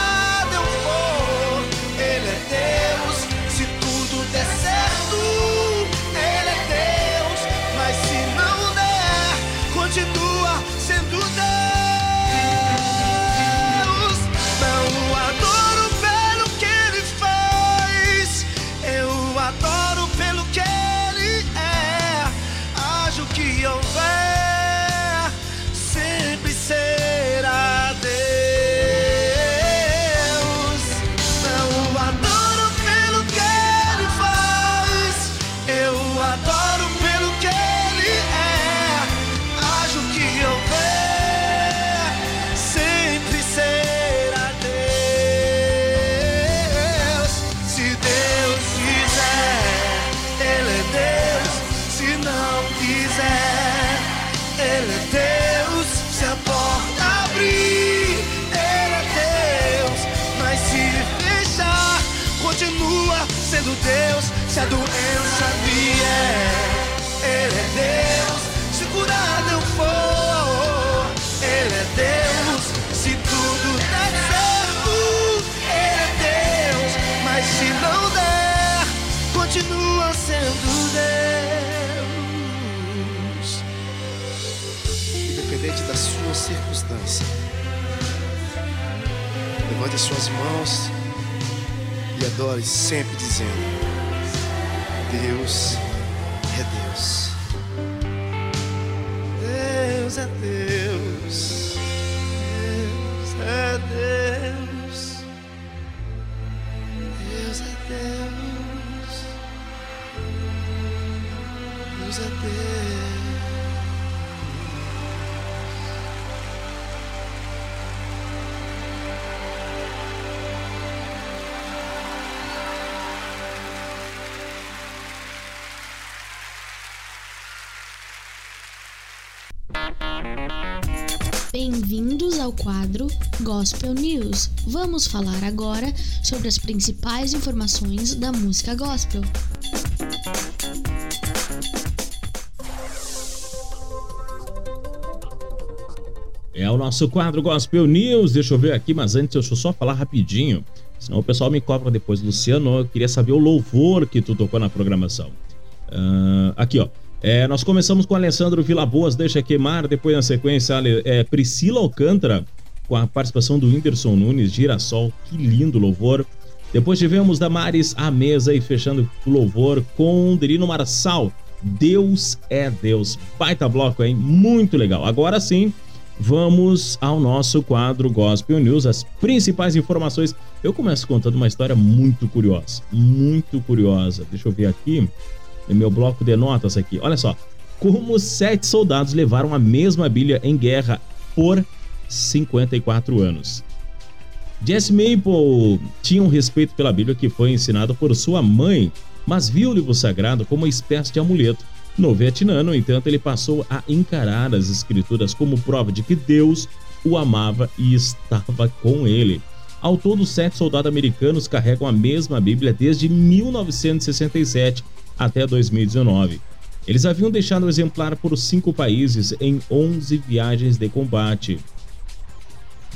quadro Gospel News. Vamos falar agora sobre as principais informações da música gospel. É o nosso quadro Gospel News. Deixa eu ver aqui, mas antes deixa eu só falar rapidinho. Senão o pessoal me cobra depois. Luciano, eu queria saber o louvor que tu tocou na programação. Ah, aqui, ó. É, nós começamos com Alessandro Vilaboas, Deixa Queimar. Depois, na sequência, é, Priscila Alcântara, com a participação do Whindersson Nunes, Girassol. Que lindo louvor. Depois tivemos Damares à mesa e fechando o louvor com Derino Marçal. Deus é Deus. Baita bloco, hein? Muito legal. Agora sim, vamos ao nosso quadro Gospel News, as principais informações. Eu começo contando uma história muito curiosa. Muito curiosa. Deixa eu ver aqui. Meu bloco de notas aqui. Olha só. Como sete soldados levaram a mesma Bíblia em guerra por 54 anos. Jesse Maple tinha um respeito pela Bíblia que foi ensinado por sua mãe, mas viu o livro sagrado como uma espécie de amuleto. No Vietnã, no entanto, ele passou a encarar as escrituras como prova de que Deus o amava e estava com ele. Ao todo, sete soldados americanos carregam a mesma Bíblia desde 1967 até 2019. Eles haviam deixado o exemplar por cinco países em 11 viagens de combate.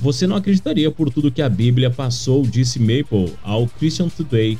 Você não acreditaria por tudo que a Bíblia passou, disse Maple ao Christian Today.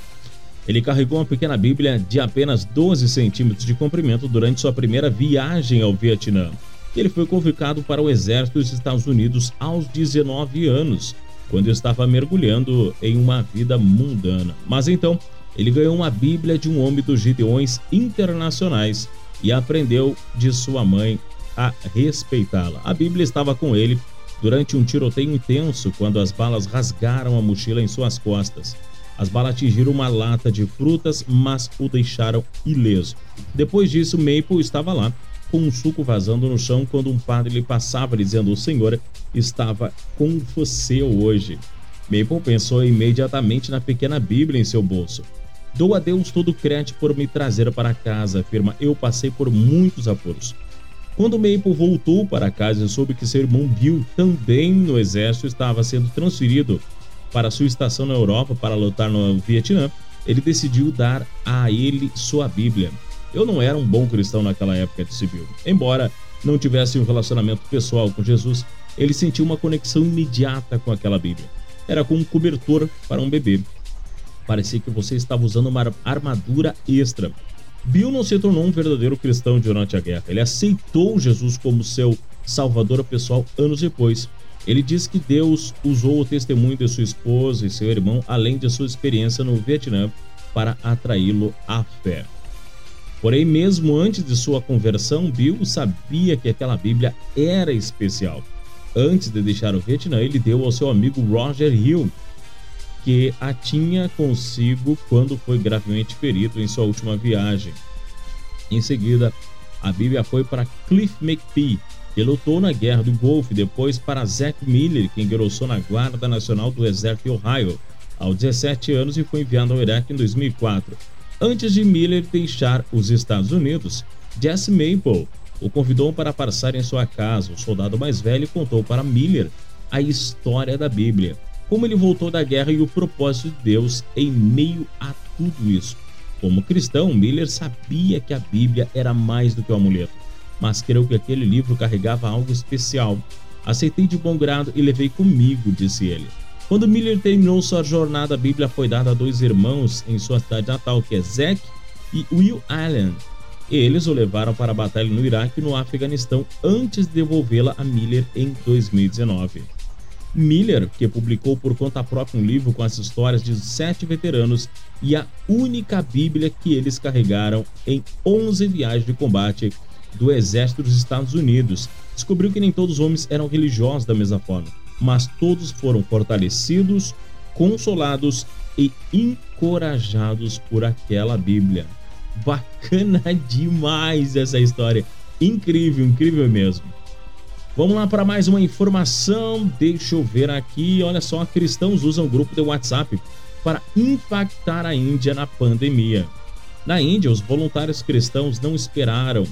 Ele carregou uma pequena Bíblia de apenas 12 centímetros de comprimento durante sua primeira viagem ao Vietnã. Ele foi convocado para o exército dos Estados Unidos aos 19 anos, quando estava mergulhando em uma vida mundana. Mas então, ele ganhou uma Bíblia de um homem dos Gideões internacionais e aprendeu de sua mãe a respeitá-la. A Bíblia estava com ele durante um tiroteio intenso quando as balas rasgaram a mochila em suas costas. As balas atingiram uma lata de frutas, mas o deixaram ileso. Depois disso, Maple estava lá, com um suco vazando no chão, quando um padre lhe passava dizendo: O Senhor estava com você hoje. Maple pensou imediatamente na pequena Bíblia em seu bolso. Dou a Deus todo o crédito por me trazer para casa, afirma. Eu passei por muitos apuros. Quando Maple voltou para casa soube que seu irmão Bill, também no exército, estava sendo transferido para sua estação na Europa para lutar no Vietnã, ele decidiu dar a ele sua Bíblia. Eu não era um bom cristão naquela época, disse Bill. Embora não tivesse um relacionamento pessoal com Jesus, ele sentiu uma conexão imediata com aquela Bíblia. Era como um cobertor para um bebê. Parecia que você estava usando uma armadura extra. Bill não se tornou um verdadeiro cristão durante a guerra. Ele aceitou Jesus como seu salvador pessoal anos depois. Ele diz que Deus usou o testemunho de sua esposa e seu irmão, além de sua experiência no Vietnã, para atraí-lo à fé. Porém, mesmo antes de sua conversão, Bill sabia que aquela Bíblia era especial. Antes de deixar o Vietnã, ele deu ao seu amigo Roger Hill, que a tinha consigo quando foi gravemente ferido em sua última viagem. Em seguida, a Bíblia foi para Cliff McPhee, que lutou na Guerra do Golfo, e depois para Zack Miller, que engrossou na Guarda Nacional do Exército de Ohio aos 17 anos e foi enviado ao Iraque em 2004. Antes de Miller deixar os Estados Unidos, Jesse Maple o convidou para passar em sua casa. O soldado mais velho contou para Miller a história da Bíblia como ele voltou da guerra e o propósito de Deus em meio a tudo isso. Como cristão, Miller sabia que a Bíblia era mais do que um amuleto, mas creu que aquele livro carregava algo especial. Aceitei de bom grado e levei comigo, disse ele. Quando Miller terminou sua jornada, a Bíblia foi dada a dois irmãos em sua cidade natal, que é Zack e Will Allen. Eles o levaram para a batalha no Iraque e no Afeganistão antes de devolvê-la a Miller em 2019. Miller, que publicou por conta própria um livro com as histórias de sete veteranos e a única Bíblia que eles carregaram em 11 viagens de combate do Exército dos Estados Unidos, descobriu que nem todos os homens eram religiosos da mesma forma, mas todos foram fortalecidos, consolados e encorajados por aquela Bíblia. Bacana demais essa história. Incrível, incrível mesmo. Vamos lá para mais uma informação. Deixa eu ver aqui. Olha só, cristãos usam o grupo de WhatsApp para impactar a Índia na pandemia. Na Índia, os voluntários cristãos não esperaram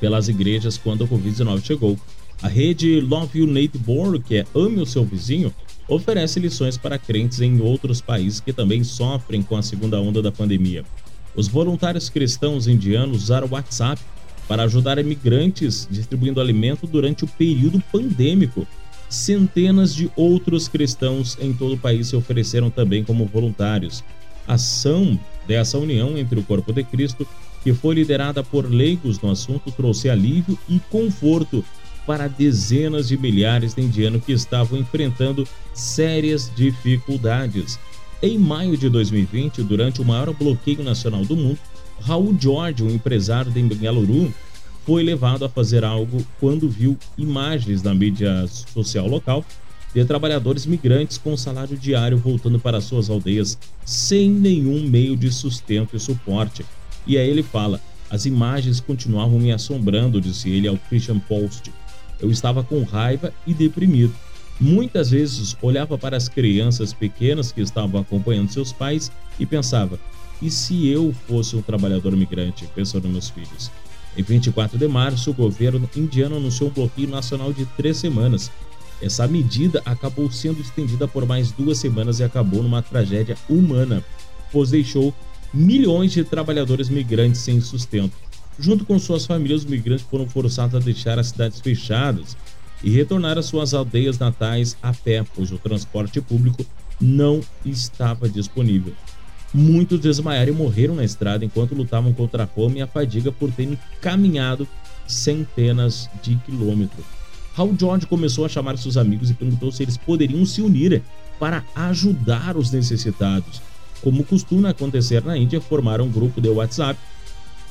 pelas igrejas quando o Covid-19 chegou. A rede Love Your Neighbor, que é Ame o seu vizinho, oferece lições para crentes em outros países que também sofrem com a segunda onda da pandemia. Os voluntários cristãos indianos usaram o WhatsApp para ajudar imigrantes distribuindo alimento durante o período pandêmico. Centenas de outros cristãos em todo o país se ofereceram também como voluntários. Ação dessa união entre o corpo de Cristo, que foi liderada por leigos no assunto, trouxe alívio e conforto para dezenas de milhares de indianos que estavam enfrentando sérias dificuldades. Em maio de 2020, durante o maior bloqueio nacional do mundo, Raul George, um empresário de Bengaluru, foi levado a fazer algo quando viu imagens na mídia social local de trabalhadores migrantes com salário diário voltando para suas aldeias sem nenhum meio de sustento e suporte. E aí ele fala: as imagens continuavam me assombrando, disse ele ao Christian Post. Eu estava com raiva e deprimido. Muitas vezes olhava para as crianças pequenas que estavam acompanhando seus pais e pensava: e se eu fosse um trabalhador migrante, pensando nos meus filhos? Em 24 de março, o governo indiano anunciou um bloqueio nacional de três semanas. Essa medida acabou sendo estendida por mais duas semanas e acabou numa tragédia humana, pois deixou milhões de trabalhadores migrantes sem sustento. Junto com suas famílias, os migrantes foram forçados a deixar as cidades fechadas e retornar às suas aldeias natais a pé, pois o transporte público não estava disponível. Muitos desmaiaram e morreram na estrada enquanto lutavam contra a fome e a fadiga por terem caminhado centenas de quilômetros. Hal George começou a chamar seus amigos e perguntou se eles poderiam se unir para ajudar os necessitados. Como costuma acontecer na Índia, formaram um grupo de WhatsApp.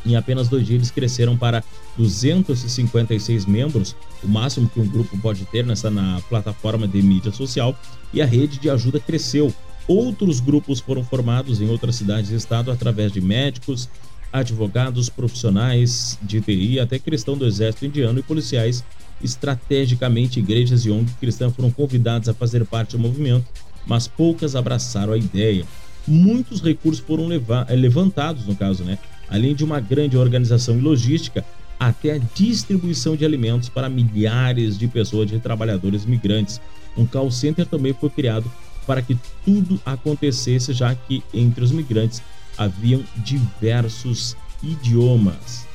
Em apenas dois dias, eles cresceram para 256 membros, o máximo que um grupo pode ter nessa na plataforma de mídia social, e a rede de ajuda cresceu Outros grupos foram formados em outras cidades e estado através de médicos, advogados, profissionais de TI, até cristão do exército indiano e policiais. Estrategicamente, igrejas e ONG cristãs foram convidadas a fazer parte do movimento, mas poucas abraçaram a ideia. muitos recursos foram eh, levantados, no caso, né? Além de uma grande organização e logística, até a distribuição de alimentos para milhares de pessoas, de trabalhadores migrantes. Um call center também foi criado para que tudo acontecesse, já que entre os migrantes haviam diversos idiomas.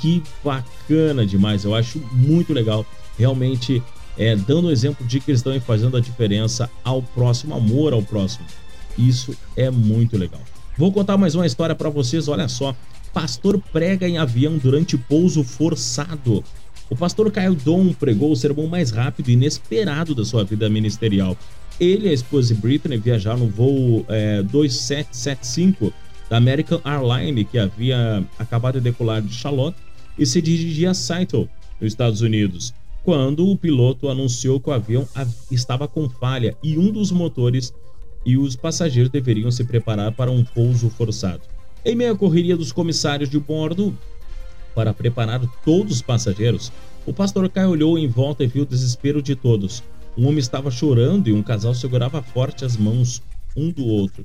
Que bacana demais, eu acho muito legal. Realmente, é, dando exemplo de cristão e fazendo a diferença ao próximo, amor ao próximo. Isso é muito legal. Vou contar mais uma história para vocês, olha só. Pastor prega em avião durante pouso forçado. O pastor Caio Dom pregou o sermão mais rápido e inesperado da sua vida ministerial. Ele e a esposa Britney viajaram no voo é, 2775 da American Airlines, que havia acabado de decolar de Charlotte e se dirigia a Seattle, nos Estados Unidos, quando o piloto anunciou que o avião estava com falha e um dos motores e os passageiros deveriam se preparar para um pouso forçado. Em meio à correria dos comissários de bordo para preparar todos os passageiros, o pastor Caio olhou em volta e viu o desespero de todos. Um homem estava chorando e um casal segurava forte as mãos um do outro.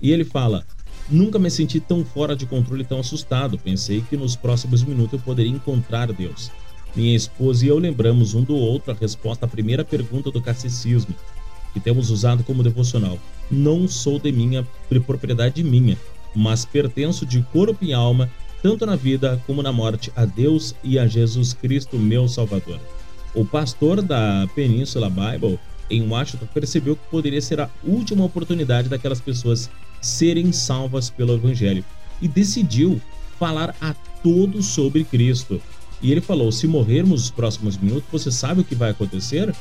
E ele fala: Nunca me senti tão fora de controle e tão assustado. Pensei que nos próximos minutos eu poderia encontrar Deus. Minha esposa e eu lembramos um do outro a resposta à primeira pergunta do catecismo, que temos usado como devocional. Não sou de minha de propriedade minha, mas pertenço de corpo e alma, tanto na vida como na morte, a Deus e a Jesus Cristo, meu Salvador. O pastor da Península Bible em Washington percebeu que poderia ser a última oportunidade daquelas pessoas serem salvas pelo Evangelho e decidiu falar a todos sobre Cristo. E ele falou: Se morrermos nos próximos minutos, você sabe o que vai acontecer?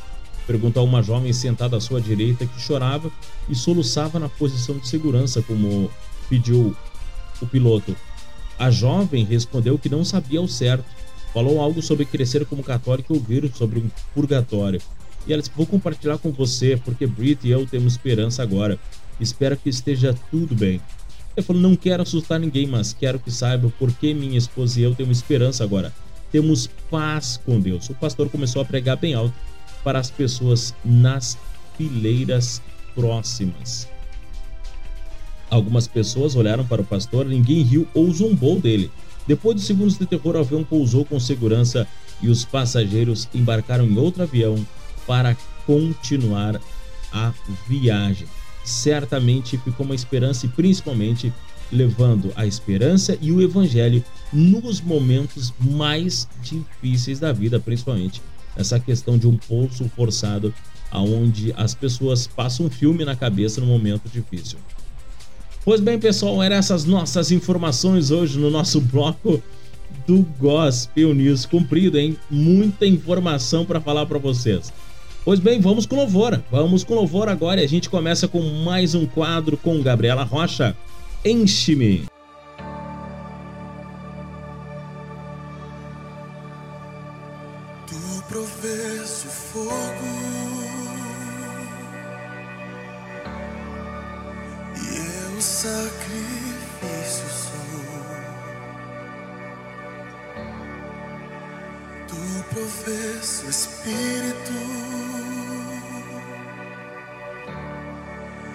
Perguntou a uma jovem sentada à sua direita que chorava e soluçava na posição de segurança, como pediu o piloto. A jovem respondeu que não sabia ao certo. Falou algo sobre crescer como católico e ouvir sobre um purgatório. E ela disse: Vou compartilhar com você, porque Brit e eu temos esperança agora. Espero que esteja tudo bem. Ele falou: Não quero assustar ninguém, mas quero que saiba porque minha esposa e eu temos esperança agora. Temos paz com Deus. O pastor começou a pregar bem alto para as pessoas nas fileiras próximas. Algumas pessoas olharam para o pastor, ninguém riu ou zombou dele. Depois de segundos de terror, o avião pousou com segurança e os passageiros embarcaram em outro avião para continuar a viagem. Certamente ficou uma esperança e principalmente levando a esperança e o evangelho nos momentos mais difíceis da vida, principalmente essa questão de um pouso forçado aonde as pessoas passam um filme na cabeça no momento difícil. Pois bem, pessoal, eram essas nossas informações hoje no nosso bloco do Gospel News. Cumprido, hein? Muita informação para falar para vocês. Pois bem, vamos com louvor. Vamos com louvor agora e a gente começa com mais um quadro com Gabriela Rocha. Enche-me. Sacrifício sou. Tu provês o Espírito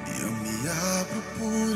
e eu me abro por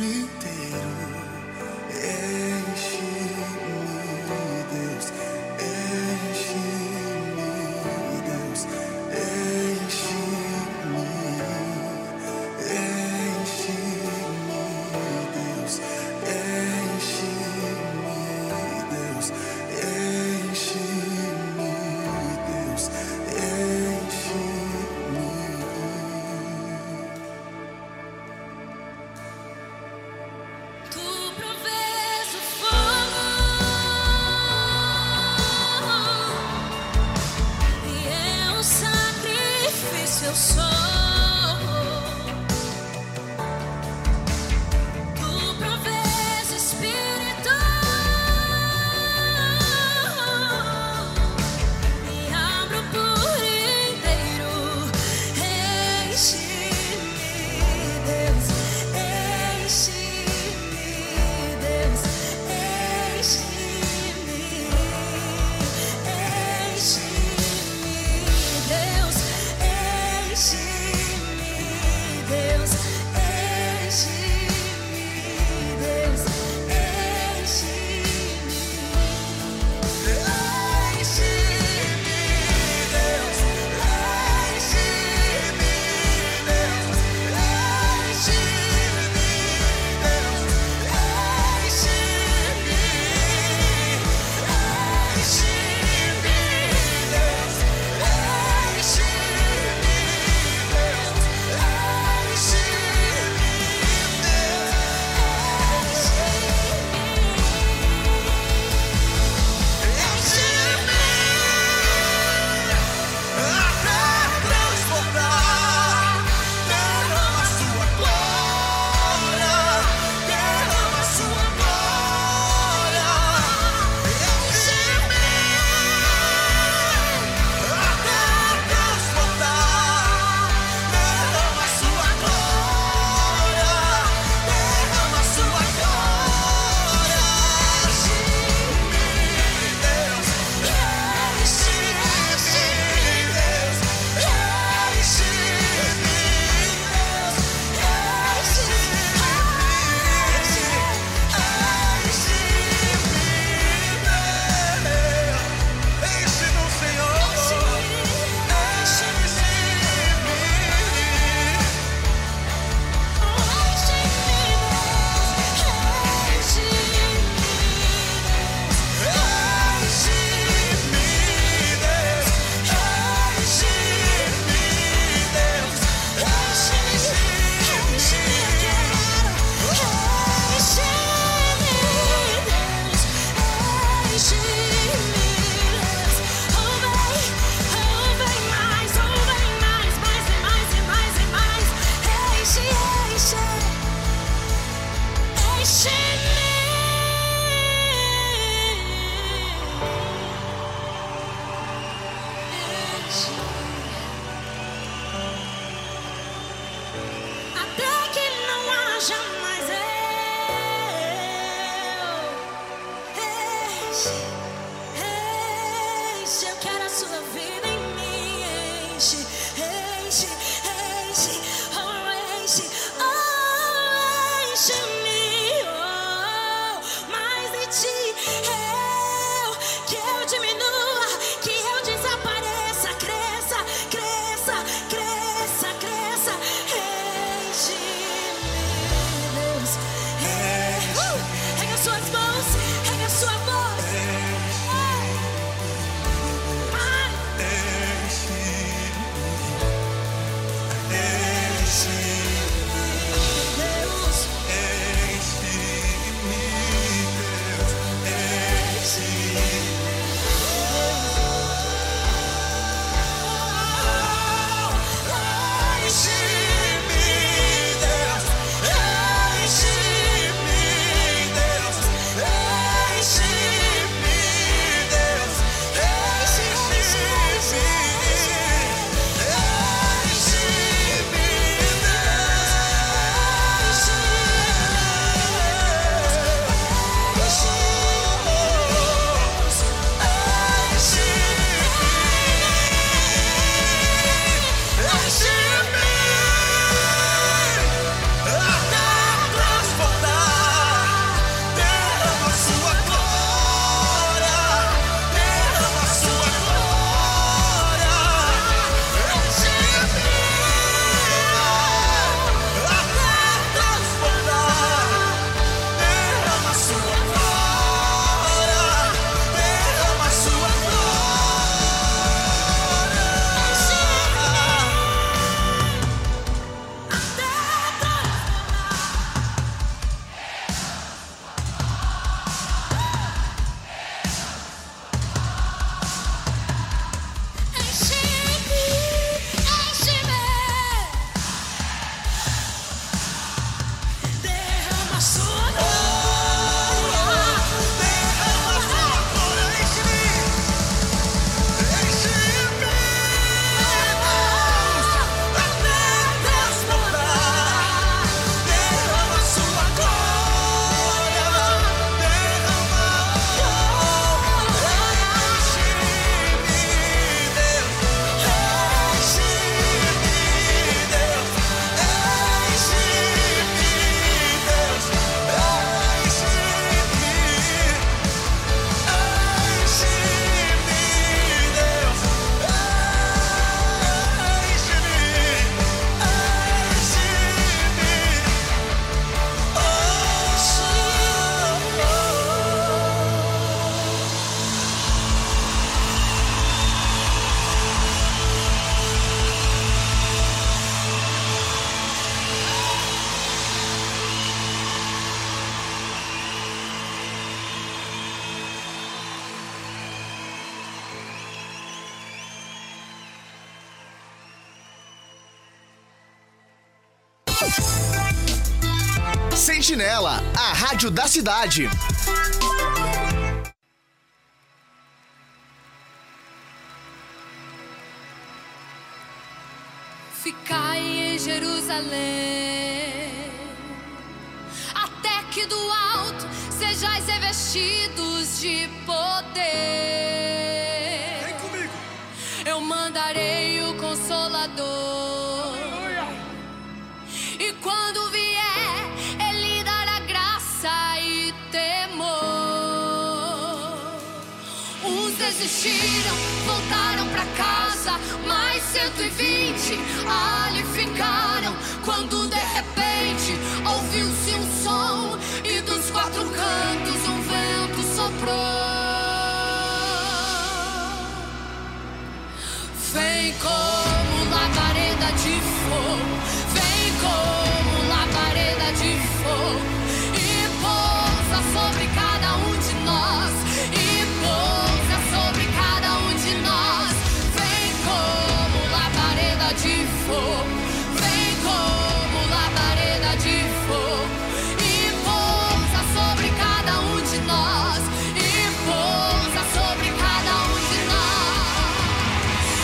rádio da cidade.